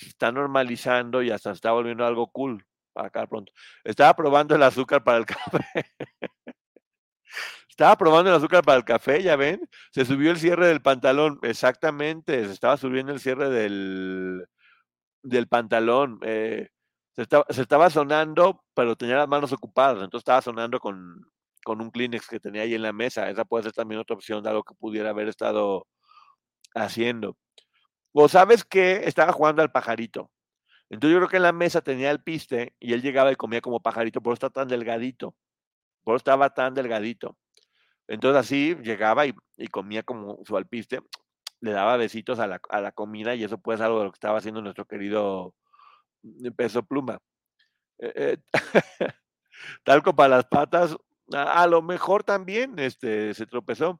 está normalizando y hasta está volviendo algo cool para acá pronto. Estaba probando el azúcar para el café. Estaba probando el azúcar para el café, ya ven. Se subió el cierre del pantalón. Exactamente, se estaba subiendo el cierre del, del pantalón. Eh, se, estaba, sonando, pero tenía las manos ocupadas. Entonces estaba sonando con, con un Kleenex que tenía ahí en la mesa. Esa puede ser también otra opción de algo que pudiera haber estado haciendo. O sabes que estaba jugando al pajarito. Entonces yo creo que en la mesa tenía el piste y él llegaba y comía como pajarito, por eso está tan delgadito. Por eso estaba tan delgadito. Entonces así llegaba y, comía como su alpiste, le daba besitos a la, comida y eso puede ser algo de lo que estaba haciendo nuestro querido mm, peso pluma. Eh, eh, talco para las patas, a, a, lo mejor también este, se tropezó.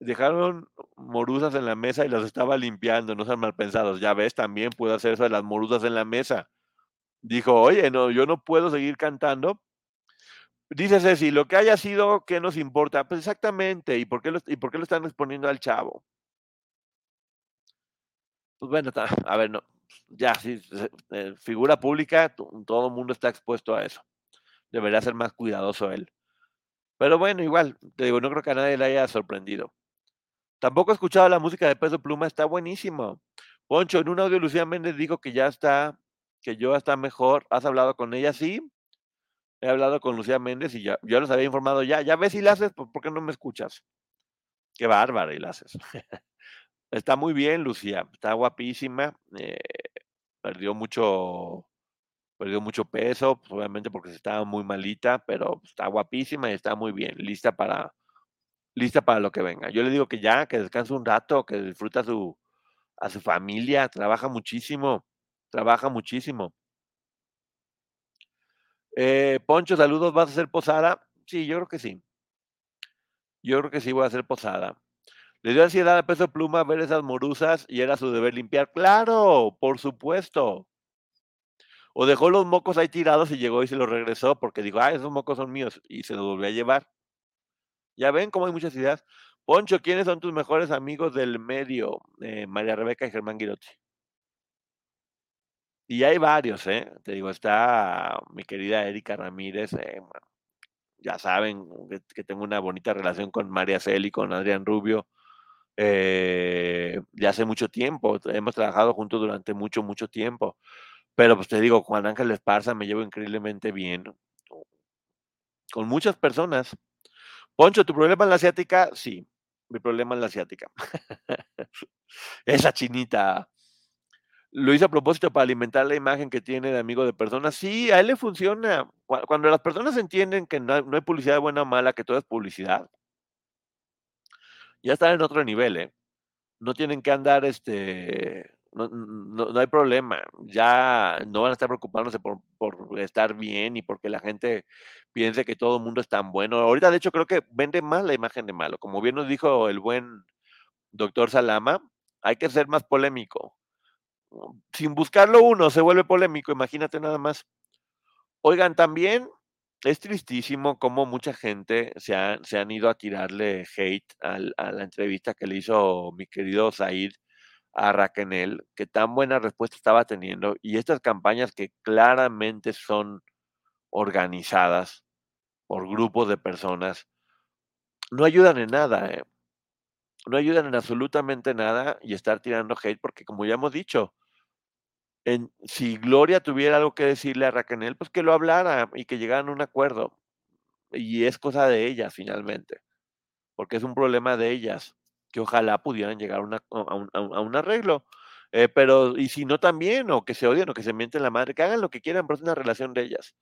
Dejaron morusas en la mesa y las estaba limpiando, no sean mal pensados. Ya ves, también puedo hacer eso de las morusas en la mesa. Dijo, oye, no, yo no puedo seguir cantando Dice Ceci, lo que haya sido, ¿qué nos importa? Pues exactamente, ¿y por qué lo, y por qué lo están exponiendo al chavo? Pues bueno, a ver, no, ya, sí, eh, figura pública, todo el mundo está expuesto a eso. Debería ser más cuidadoso él. Pero bueno, igual, te digo, no creo que a nadie le haya sorprendido. Tampoco he escuchado la música de Peso Pluma, está buenísimo. Poncho, en un audio Lucía Méndez dijo que ya está, que yo está mejor. ¿Has hablado con ella? Sí, he hablado con Lucía Méndez y ya, yo les había informado ya. Ya ves, haces, ¿por qué no me escuchas? Qué bárbara, haces. está muy bien, Lucía, está guapísima. Eh, perdió mucho, perdió mucho peso, pues, obviamente porque estaba muy malita, pero está guapísima y está muy bien, lista para, lista para lo que venga. Yo le digo que ya, que descanse un rato, que disfruta su, a su familia, trabaja muchísimo, trabaja muchísimo. Eh, Poncho, saludos, ¿vas a hacer posada? Sí, yo creo que sí. Yo creo que sí voy a hacer posada. Le dio ansiedad a peso pluma ver esas morusas y era su deber limpiar. Claro, por supuesto. O dejó los mocos ahí tirados y llegó y se los regresó porque dijo, ah, esos mocos son míos y se los volvió a llevar. Ya ven cómo hay muchas ideas. Poncho, ¿quiénes son tus mejores amigos del medio? Eh, María Rebeca y Germán Girotti. Y hay varios, ¿eh? Te digo, está mi querida Erika Ramírez, eh, ya saben que, que, tengo una bonita relación con María Celi, con Adrián Rubio, eh, ya hace mucho tiempo, hemos trabajado juntos durante mucho, mucho tiempo, pero pues te digo, Juan Ángel Esparza me llevo increíblemente bien con muchas personas. Poncho, ¿tu problema es la asiática? Sí, mi problema es la asiática. Esa chinita lo hizo a propósito para alimentar la imagen que tiene de amigo de personas. Sí, a él le funciona. Cuando las personas entienden que no hay, publicidad buena o mala, que todo es publicidad, ya están en otro nivel, ¿eh? No tienen que andar, este, no, no, no hay problema. Ya no van a estar preocupándose por, por, estar bien y porque la gente piense que todo el mundo es tan bueno. Ahorita, de hecho, creo que vende más la imagen de malo. Como bien nos dijo el buen doctor Salama, hay que ser más polémico sin buscarlo uno se vuelve polémico, imagínate nada más. Oigan, también es tristísimo cómo mucha gente se, se han ido a tirarle hate a la entrevista que le hizo mi querido Said a Raquel, que tan buena respuesta estaba teniendo, y estas campañas que claramente son organizadas por grupos de personas, no ayudan en nada, ¿eh? no ayudan en absolutamente nada y estar tirando hate, porque como ya hemos dicho, en, si Gloria tuviera algo que decirle a Raquel, pues que lo hablara y que llegaran a un acuerdo. Y es cosa de ellas finalmente, porque es un problema de ellas, que ojalá pudieran llegar a, un, arreglo. Eh, pero, y si no también, o que se odien, o que se mienten la madre, que hagan lo que quieran, pero es una relación de ellas.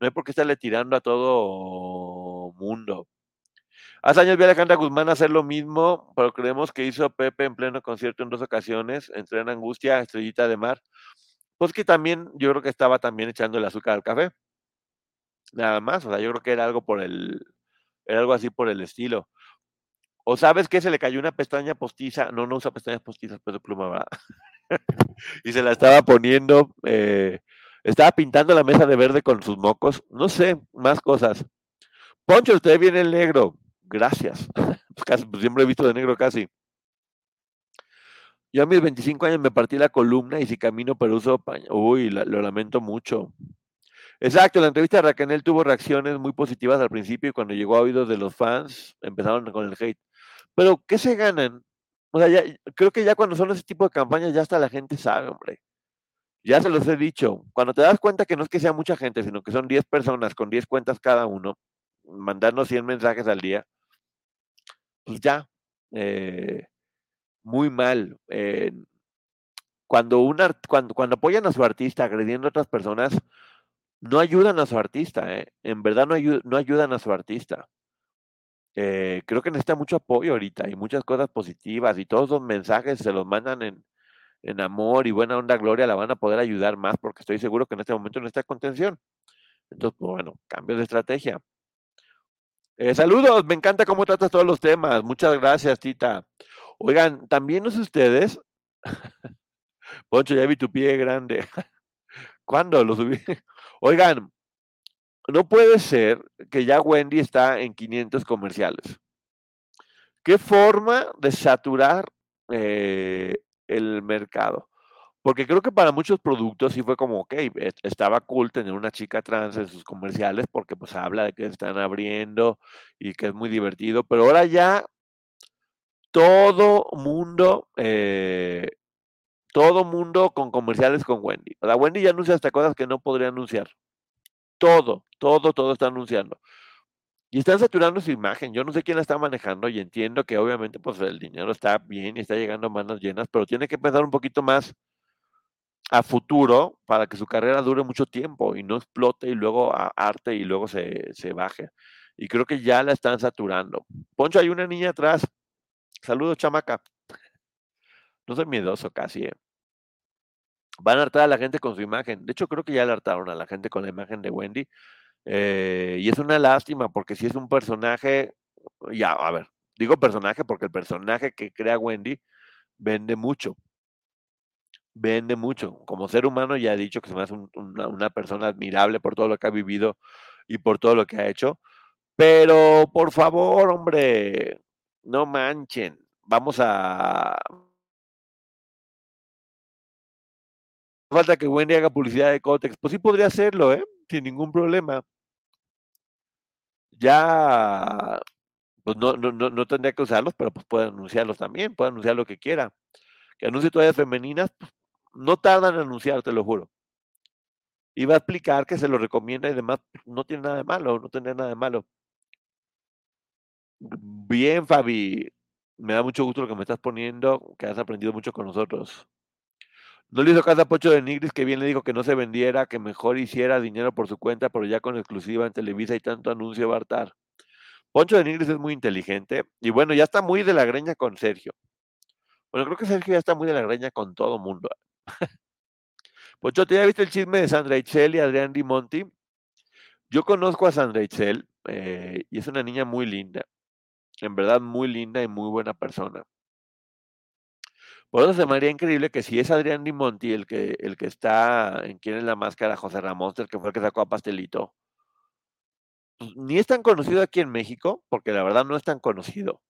No hay por qué estarle tirando a todo mundo. Hace años vi a Alejandra Guzmán hacer lo mismo, pero creemos que hizo Pepe en pleno concierto en dos ocasiones, entre en Angustia, Estrellita de Mar. Pues que también, yo creo que estaba también echando el azúcar al café. Nada más, o sea, yo creo que era algo por el, era algo así por el estilo. O sabes que se le cayó una pestaña postiza, no, no usa pestañas postizas, pero pluma, ¿verdad? y se la estaba poniendo, eh, estaba pintando la mesa de verde con sus mocos, no sé, más cosas. Poncho, usted viene el negro. Gracias. Pues casi, pues siempre he visto de negro casi. Yo a mis 25 años me partí la columna y si camino pero uso paño. Uy, lo lamento mucho. Exacto, la entrevista de Raquel tuvo reacciones muy positivas al principio y cuando llegó a oídos de los fans empezaron con el hate. Pero, ¿qué se ganan? O sea, ya, creo que ya cuando son ese tipo de campañas ya hasta la gente sabe, hombre. Ya se los he dicho. Cuando te das cuenta que no es que sea mucha gente, sino que son 10 personas con 10 cuentas cada uno, mandarnos 100 mensajes al día, pues ya, eh, muy mal. Eh, cuando, una, cuando, cuando apoyan a su artista agrediendo a otras personas, no ayudan a su artista, ¿eh? en verdad no, no ayudan a su artista. Eh, creo que necesita mucho apoyo ahorita y muchas cosas positivas y todos los mensajes se los mandan en, en amor y buena onda gloria, la van a poder ayudar más porque estoy seguro que en este momento no está contención. Entonces, pues, bueno, cambio de estrategia. Eh, saludos, me encanta cómo tratas todos los temas. Muchas gracias, Tita. Oigan, también no sé ustedes. Poncho, ya vi tu pie grande. ¿Cuándo lo subí? Oigan, no puede ser que ya Wendy está en 500 comerciales. ¿Qué forma de saturar eh, el mercado? Porque creo que para muchos productos sí fue como, ok, estaba cool tener una chica trans en sus comerciales porque pues habla de que están abriendo y que es muy divertido, pero ahora ya todo mundo, eh, todo mundo con comerciales con Wendy. O sea, Wendy ya anuncia hasta cosas que no podría anunciar. Todo, todo, todo está anunciando. Y están saturando su imagen. Yo no sé quién la está manejando y entiendo que obviamente pues el dinero está bien y está llegando a manos llenas, pero tiene que pensar un poquito más a futuro para que su carrera dure mucho tiempo y no explote y luego arte y luego se, se baje. Y creo que ya la están saturando. Poncho, hay una niña atrás. Saludos, chamaca. No soy miedoso casi, ¿eh? Van a hartar a la gente con su imagen. De hecho, creo que ya le hartaron a la gente con la imagen de Wendy. Eh, y es una lástima porque si es un personaje, ya, a ver, digo personaje porque el personaje que crea Wendy vende mucho vende mucho. Como ser humano ya he dicho que se me hace una, persona admirable por todo lo que ha vivido y por todo lo que ha hecho. Pero por favor, hombre, no manchen. Vamos a... Falta que Wendy haga publicidad de Cotex. Pues sí podría hacerlo, ¿eh? Sin ningún problema. Ya, pues no, no, no, no tendría que usarlos, pero pues puede anunciarlos también, puede anunciar lo que quiera. Que anuncie toallas femeninas, pues no tardan en anunciar, te lo juro. Y va a explicar que se lo recomienda y demás. No tiene nada de malo, no tiene nada de malo. Bien, Fabi. Me da mucho gusto lo que me estás poniendo, que has aprendido mucho con nosotros. No le hizo caso a Pocho de Nigris, que bien le dijo que no se vendiera, que mejor hiciera dinero por su cuenta, pero ya con exclusiva en Televisa y tanto anuncio hartar. Poncho de Nigris es muy inteligente y bueno, ya está muy de la greña con Sergio. Bueno, creo que Sergio ya está muy de la greña con todo mundo. Pues yo ¿ya viste el chisme de Sandra Itzel y Adrián Di Monti? Yo conozco a Sandra Itzel eh, y es una niña muy linda. En verdad, muy linda y muy buena persona. Por eso se me haría increíble que si es Adrián Dimonti el que, el que está en quién es la máscara, José Ramón, el que fue el que sacó a Pastelito, pues, ni es tan conocido aquí en México, porque la verdad no es tan conocido.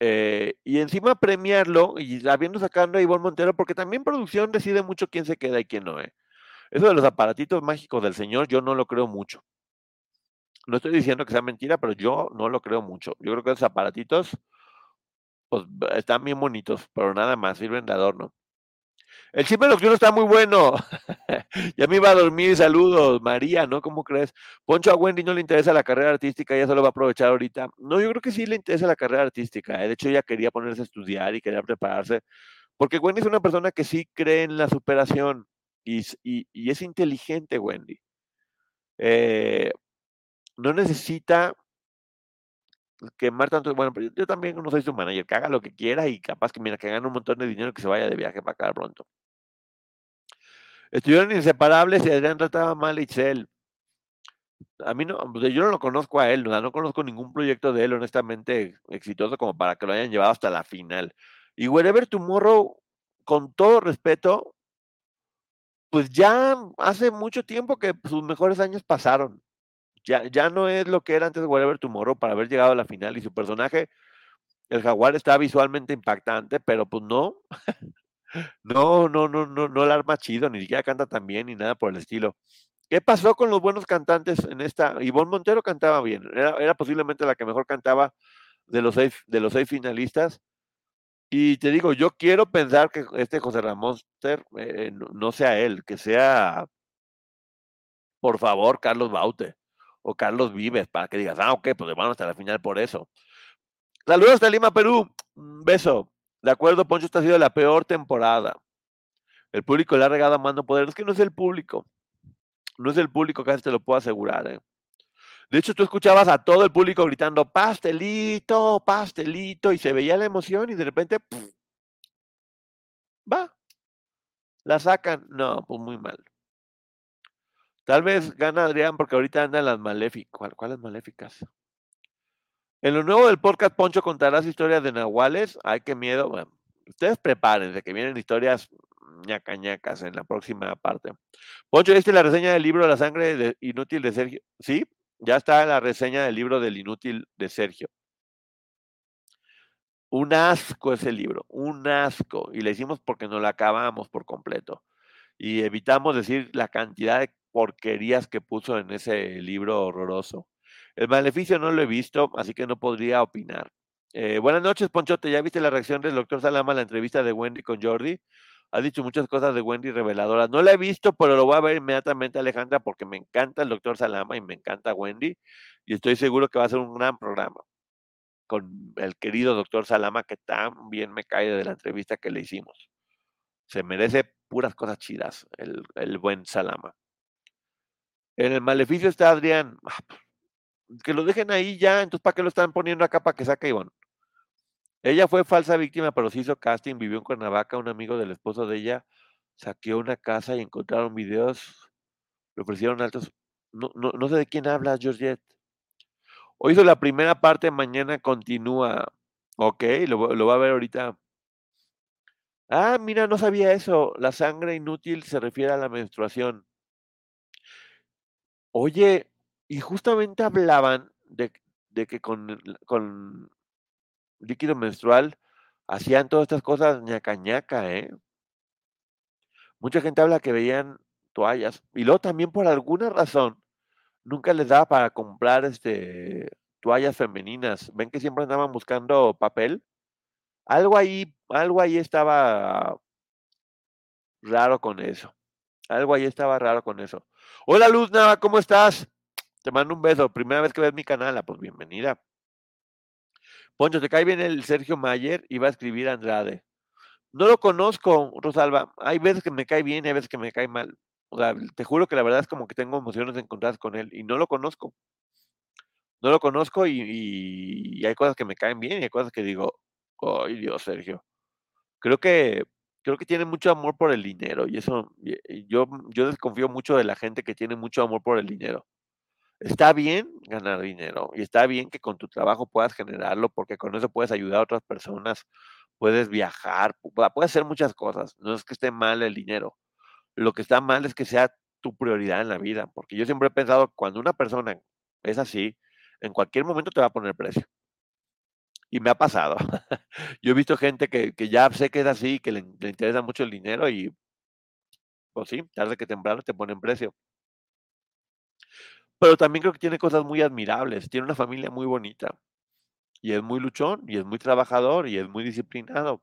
Eh, y encima premiarlo y habiendo sacando a Ivonne Montero, porque también producción decide mucho quién se queda y quién no. ¿eh? Eso de los aparatitos mágicos del señor, yo no lo creo mucho. No estoy diciendo que sea mentira, pero yo no lo creo mucho. Yo creo que esos aparatitos pues, están bien bonitos, pero nada más, sirven de adorno. El chisme nocturno está muy bueno. ya me iba a dormir. Saludos, María, ¿no? ¿Cómo crees? Poncho a Wendy no le interesa la carrera artística, ella solo va a aprovechar ahorita. No, yo creo que sí le interesa la carrera artística. ¿eh? De hecho, ella quería ponerse a estudiar y quería prepararse. Porque Wendy es una persona que sí cree en la superación y, y es inteligente, Wendy. Eh, no necesita quemar tanto. Bueno, pero yo, también no soy su manager, que haga lo que quiera y capaz que, mira, que gane un montón de dinero que se vaya de viaje para acá pronto. Estuvieron inseparables y Adrián trataba mal a Itzel. A mí no, yo no lo conozco a él, no, no conozco ningún proyecto de él, honestamente, exitoso como para que lo hayan llevado hasta la final. Y Wherever Tomorrow, con todo respeto, pues ya hace mucho tiempo que sus mejores años pasaron. Ya, ya no es lo que era antes de Whatever Tomorrow para haber llegado a la final y su personaje, el jaguar, está visualmente impactante, pero pues no. no, no, no, no, no la arma chido, ni siquiera canta tan bien ni nada por el estilo. ¿Qué pasó con los buenos cantantes en esta? Ivonne Montero cantaba bien, era, posiblemente la que mejor cantaba de los seis, de los seis finalistas. Y te digo, yo quiero pensar que este José Ramón eh, no sea él, que sea, por favor, Carlos Baute o Carlos Vives, para que digas, ah, ok, pues vamos hasta la final por eso. Saludos hasta Lima, Perú. Un beso. De acuerdo, Poncho, esta ha sido la peor temporada. El público le ha regado mando poder. Es que no es el público. No es el público, casi te lo puedo asegurar. ¿eh? De hecho, tú escuchabas a todo el público gritando, pastelito, pastelito, y se veía la emoción y de repente, va, la sacan. No, pues muy mal. Tal vez gana Adrián porque ahorita andan las maléficas. ¿Cuáles maléficas? En lo nuevo del podcast, Poncho contarás historias de nahuales. Ay, qué miedo. ustedes prepárense, que vienen historias ñacañacas en la próxima parte. Poncho, ¿viste la reseña del libro La sangre inútil de Sergio? Sí, ya está la reseña del libro del inútil de Sergio. Un asco ese libro, un asco. Y le hicimos porque no lo acabamos por completo. Y evitamos decir la cantidad de porquerías que puso en ese libro horroroso. El maleficio no lo he visto, así que no podría opinar. Eh, buenas noches, Ponchote. ¿Ya viste la reacción del doctor Salama a la entrevista de Wendy con Jordi? Ha dicho muchas cosas de Wendy reveladoras. No la he visto, pero lo voy a ver inmediatamente, Alejandra, porque me encanta el doctor Salama y me encanta Wendy. Y estoy seguro que va a ser un gran programa con el querido doctor Salama, que tan bien me cae de la entrevista que le hicimos. Se merece puras cosas chidas, el, el buen Salama. En el maleficio está Adrián. Ah, pues, que lo dejen ahí ya, entonces ¿para qué lo están poniendo acá para que saque Ivonne? Ella fue falsa víctima, pero se hizo casting, vivió en Cuernavaca, un amigo del esposo de ella saqueó una casa y encontraron videos, le ofrecieron altos. No, no, sé de quién habla, Georgette. Hoy hizo la primera parte, mañana continúa. Ok, lo va a ver ahorita. Ah, mira, no sabía eso. La sangre inútil se refiere a la menstruación. Oye, y justamente hablaban de, que con, líquido menstrual hacían todas estas cosas ñaca ñaca, ¿eh? Mucha gente habla que veían toallas y luego también por alguna razón nunca les daba para comprar este toallas femeninas. Ven que siempre andaban buscando papel. Algo ahí, algo ahí estaba raro con eso. Algo ahí estaba raro con eso. Hola Luz Nava, ¿cómo estás? Te mando un beso. Primera vez que ves mi canal, ah, pues bienvenida. Poncho, ¿te cae bien el Sergio Mayer? Iba a escribir Andrade. No lo conozco, Rosalba. Hay veces que me cae bien y hay veces que me cae mal. O sea, te juro que la verdad es como que tengo emociones encontradas con él y no lo conozco. No lo conozco y, y hay cosas que me caen bien y hay cosas que digo, ay Dios, Sergio. Creo que creo que tiene mucho amor por el dinero y eso, yo, yo desconfío mucho de la gente que tiene mucho amor por el dinero. Está bien ganar dinero y está bien que con tu trabajo puedas generarlo porque con eso puedes ayudar a otras personas, puedes viajar, puedes hacer muchas cosas. No es que esté mal el dinero. Lo que está mal es que sea tu prioridad en la vida, porque yo siempre he pensado cuando una persona es así, en cualquier momento te va a poner precio. Y me ha pasado. yo he visto gente que, ya sé que es así, que le, le interesa mucho el dinero y, pues sí, tarde que temprano te ponen precio. Pero también creo que tiene cosas muy admirables. Tiene una familia muy bonita. Y es muy luchón, y es muy trabajador, y es muy disciplinado.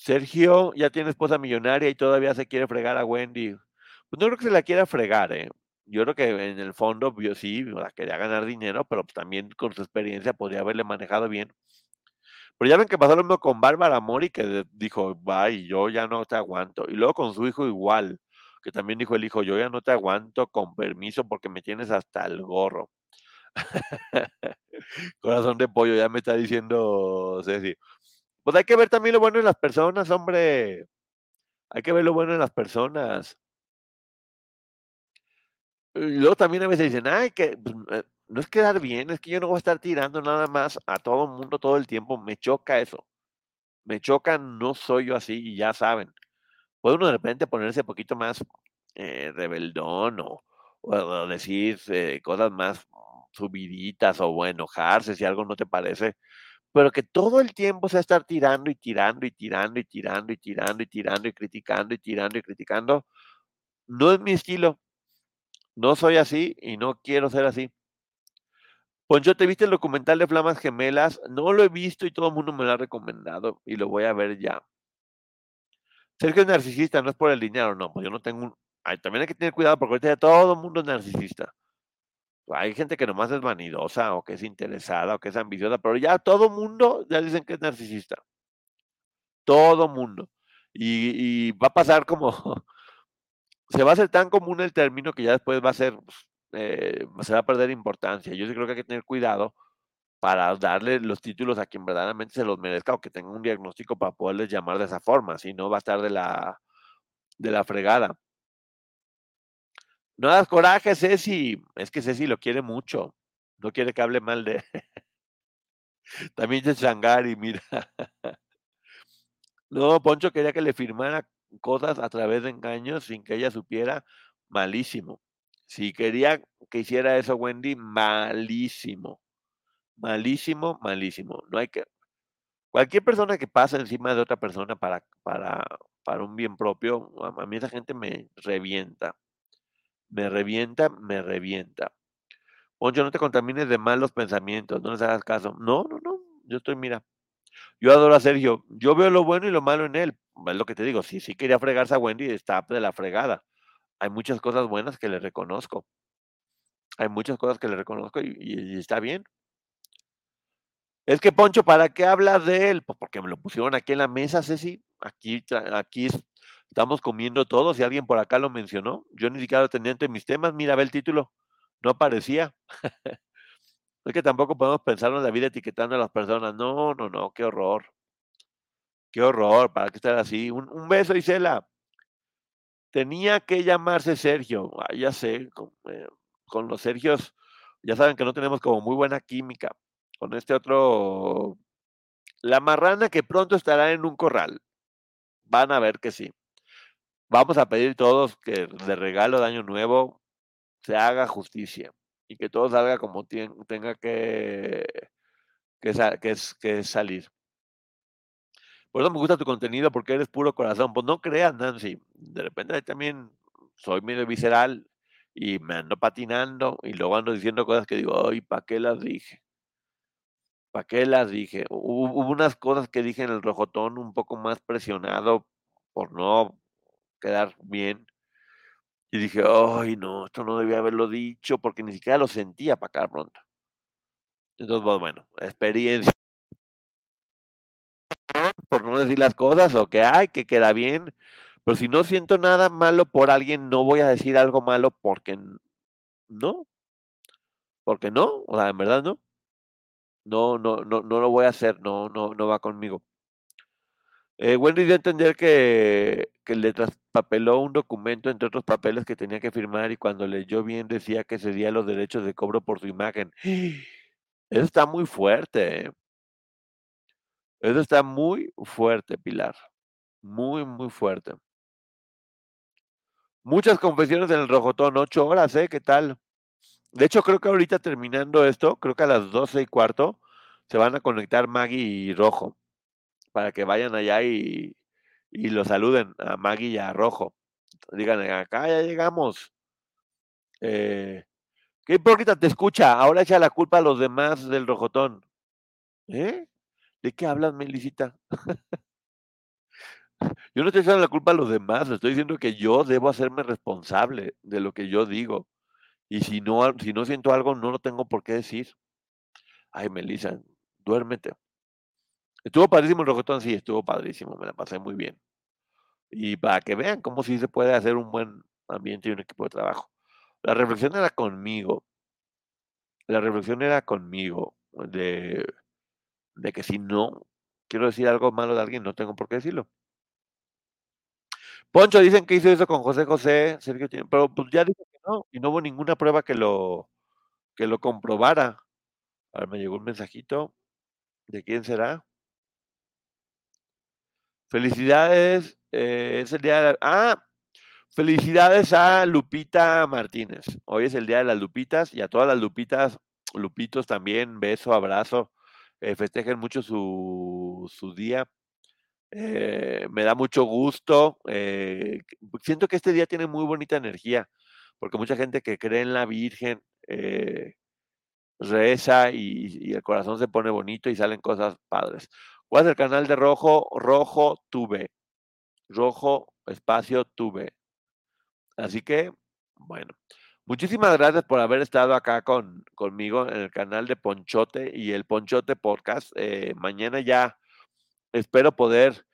Sergio ya tiene esposa millonaria y todavía se quiere fregar a Wendy. Pues no creo que se la quiera fregar, ¿eh? Yo creo que en el fondo, sí, la quería ganar dinero, pero pues también con su experiencia podría haberle manejado bien. Pero ya ven que pasó lo mismo con Bárbara Mori, que dijo, bye, yo ya no te aguanto. Y luego con su hijo igual, que también dijo el hijo, yo ya no te aguanto con permiso porque me tienes hasta el gorro. Corazón de pollo, ya me está diciendo Ceci. Pues hay que ver también lo bueno en las personas, hombre. Hay que ver lo bueno en las personas. Y luego también a veces dicen, ay, que pues, eh, no es quedar bien, es que yo no voy a estar tirando nada más a todo el mundo todo el tiempo. Me choca eso. Me choca, no soy yo así y ya saben. Puede uno de repente ponerse un poquito más eh, rebeldón o, o decir eh, cosas más subiditas o enojarse si algo no te parece pero que todo el tiempo se va a estar tirando y tirando y tirando y tirando y tirando y tirando y criticando y tirando y criticando, no es mi estilo. No soy así y no quiero ser así. Poncho, ¿te viste el documental de Flamas Gemelas? No lo he visto y todo el mundo me lo ha recomendado y lo voy a ver ya. Sergio es narcisista, no es por el dinero, no, pues yo no tengo un... también hay que tener cuidado porque ahorita ya todo el mundo es narcisista hay gente que nomás es vanidosa o que es interesada o que es ambiciosa, pero ya todo mundo ya dicen que es narcisista. Todo mundo. Y, va a pasar como, se va a hacer tan común el término que ya después va a ser, pues, eh, se va a perder importancia. Yo sí creo que hay que tener cuidado para darle los títulos a quien verdaderamente se los merezca o que tenga un diagnóstico para poderles llamar de esa forma, si no va a estar de la, de la fregada. No das coraje, Ceci. Es que Ceci lo quiere mucho. No quiere que hable mal de. También de Changari, mira. No, Poncho quería que le firmara cosas a través de engaños sin que ella supiera. Malísimo. Si quería que hiciera eso Wendy, malísimo. Malísimo, malísimo. No hay que. Cualquier persona que pase encima de otra persona para, para, para un bien propio, a mí esa gente me revienta me revienta, me revienta. Poncho, no te contamines de malos pensamientos, no les hagas caso. No, no, no, yo estoy, mira, yo adoro a Sergio, yo veo lo bueno y lo malo en él. Es lo que te digo, si sí quería fregarse a Wendy, está de la fregada. Hay muchas cosas buenas que le reconozco. Hay muchas cosas que le reconozco y, está bien. Es que, Poncho, ¿para qué hablas de él? Pues porque me lo pusieron aquí en la mesa, Ceci. Aquí, aquí Estamos comiendo todos y alguien por acá lo mencionó. Yo ni siquiera lo tenía entre mis temas. Mira, ve el título. No aparecía. es que tampoco podemos pensar en la vida etiquetando a las personas. No, no, no, qué horror. Qué horror, ¿para qué estar así? Un, beso, Isela. Tenía que llamarse Sergio. ya sé, con, eh, con los Sergios, ya saben que no tenemos como muy buena química. Con este otro, la marrana que pronto estará en un corral. Van a ver que sí. Vamos a pedir todos que de regalo de Año Nuevo se haga justicia y que todo salga como tenga que, que, salir. Por eso me gusta tu contenido porque eres puro corazón. Pues no creas, Nancy. De repente también soy medio visceral y me ando patinando y luego ando diciendo cosas que digo, ay, ¿para qué las dije? ¿Para qué las dije? Hubo unas cosas que dije en el rojotón un poco más presionado por no quedar bien. Y dije, ay, no, esto no debía haberlo dicho porque ni siquiera lo sentía para acá pronto. Entonces, pues, bueno, experiencia. por no decir las cosas, o que hay, que queda bien. Pero si no siento nada malo por alguien, no voy a decir algo malo porque no. Porque no, o sea, en verdad no. No, no, no, no lo voy a hacer, no, no, no va conmigo. Eh, Wendy dio a entender que, que le traspapeló un documento entre otros papeles que tenía que firmar y cuando leyó bien decía que cedía los derechos de cobro por su imagen. Eso está muy fuerte. ¿eh? Eso está muy fuerte, Pilar. Muy, muy fuerte. Muchas confesiones en el Rojotón, ocho horas, ¿eh? ¿Qué tal? De hecho, creo que ahorita terminando esto, creo que a las doce y cuarto se van a conectar Maggie y Rojo para que vayan allá y, y lo saluden a Maggie y a Rojo. Digan, acá ya llegamos. Eh, ¿Qué hipócrita te escucha? Ahora echa la culpa a los demás del Rojotón. ¿Eh? ¿De qué hablas, Melicita? yo no estoy echando la culpa a los demás, estoy diciendo que yo debo hacerme responsable de lo que yo digo. Y si no, si no siento algo, no lo tengo por qué decir. Ay, Melissa, duérmete. Estuvo padrísimo el Rojotón, sí, estuvo padrísimo, me la pasé muy bien. Y para que vean cómo sí se puede hacer un buen ambiente y un equipo de trabajo. La reflexión era conmigo. La reflexión era conmigo. De de que si no quiero decir algo malo de alguien, no tengo por qué decirlo. Poncho, dicen que hizo eso con José José, Sergio pero pues ya dijo que no, y no hubo ninguna prueba que lo, que lo comprobara. A me llegó un mensajito. ¿De quién será? Felicidades, eh, es el día de Ah, felicidades a Lupita Martínez. Hoy es el día de las Lupitas y a todas las Lupitas, Lupitos también, beso, abrazo eh, festejen mucho su, su día. Eh, me da mucho gusto. Siento que este día tiene muy bonita energía, porque mucha gente que cree en la Virgen reza y, el corazón se pone bonito y salen cosas padres. ¿Cuál es el canal de Rojo? Rojo Tuve. Rojo Espacio Tuve. Así que, bueno. Muchísimas gracias por haber estado acá con, conmigo en el canal de Ponchote y el Ponchote Podcast. Eh, mañana ya espero poder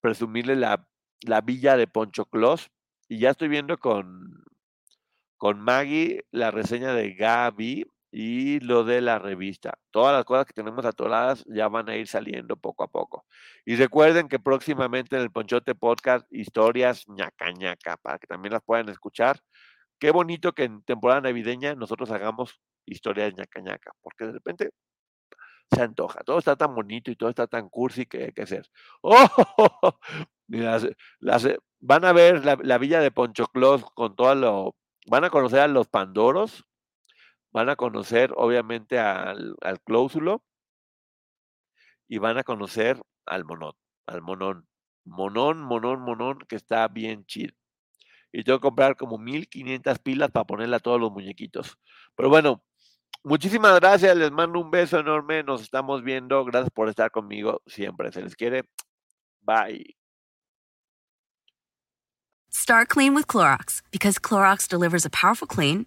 presumirle la, la villa de Poncho Clos. Y ya estoy viendo con, con Maggie la reseña de Gaby y lo de la revista. Todas las cosas que tenemos atoradas ya van a ir saliendo poco a poco. Y recuerden que próximamente en el Ponchote Podcast, historias ñaca ñaca, para que también las puedan escuchar qué bonito que en temporada navideña nosotros hagamos historias ñaca ñaca, porque de repente se antoja. Todo está tan bonito y todo está tan cursi que hay que hacer. ¡Oh! van a ver la, villa de Poncho Claus con todo lo. Van a conocer a los Pandoros. Van a conocer, obviamente, al, al Clóusulo. Y van a conocer al Monón. Al Monón. Monón, Monón, Monón, que está bien chido y tengo que comprar como 1500 pilas para ponerle a todos los muñequitos. Pero bueno, muchísimas gracias, les mando un beso enorme, nos estamos viendo, gracias por estar conmigo siempre, se les quiere. Bye. Start clean with Clorox because Clorox delivers a powerful clean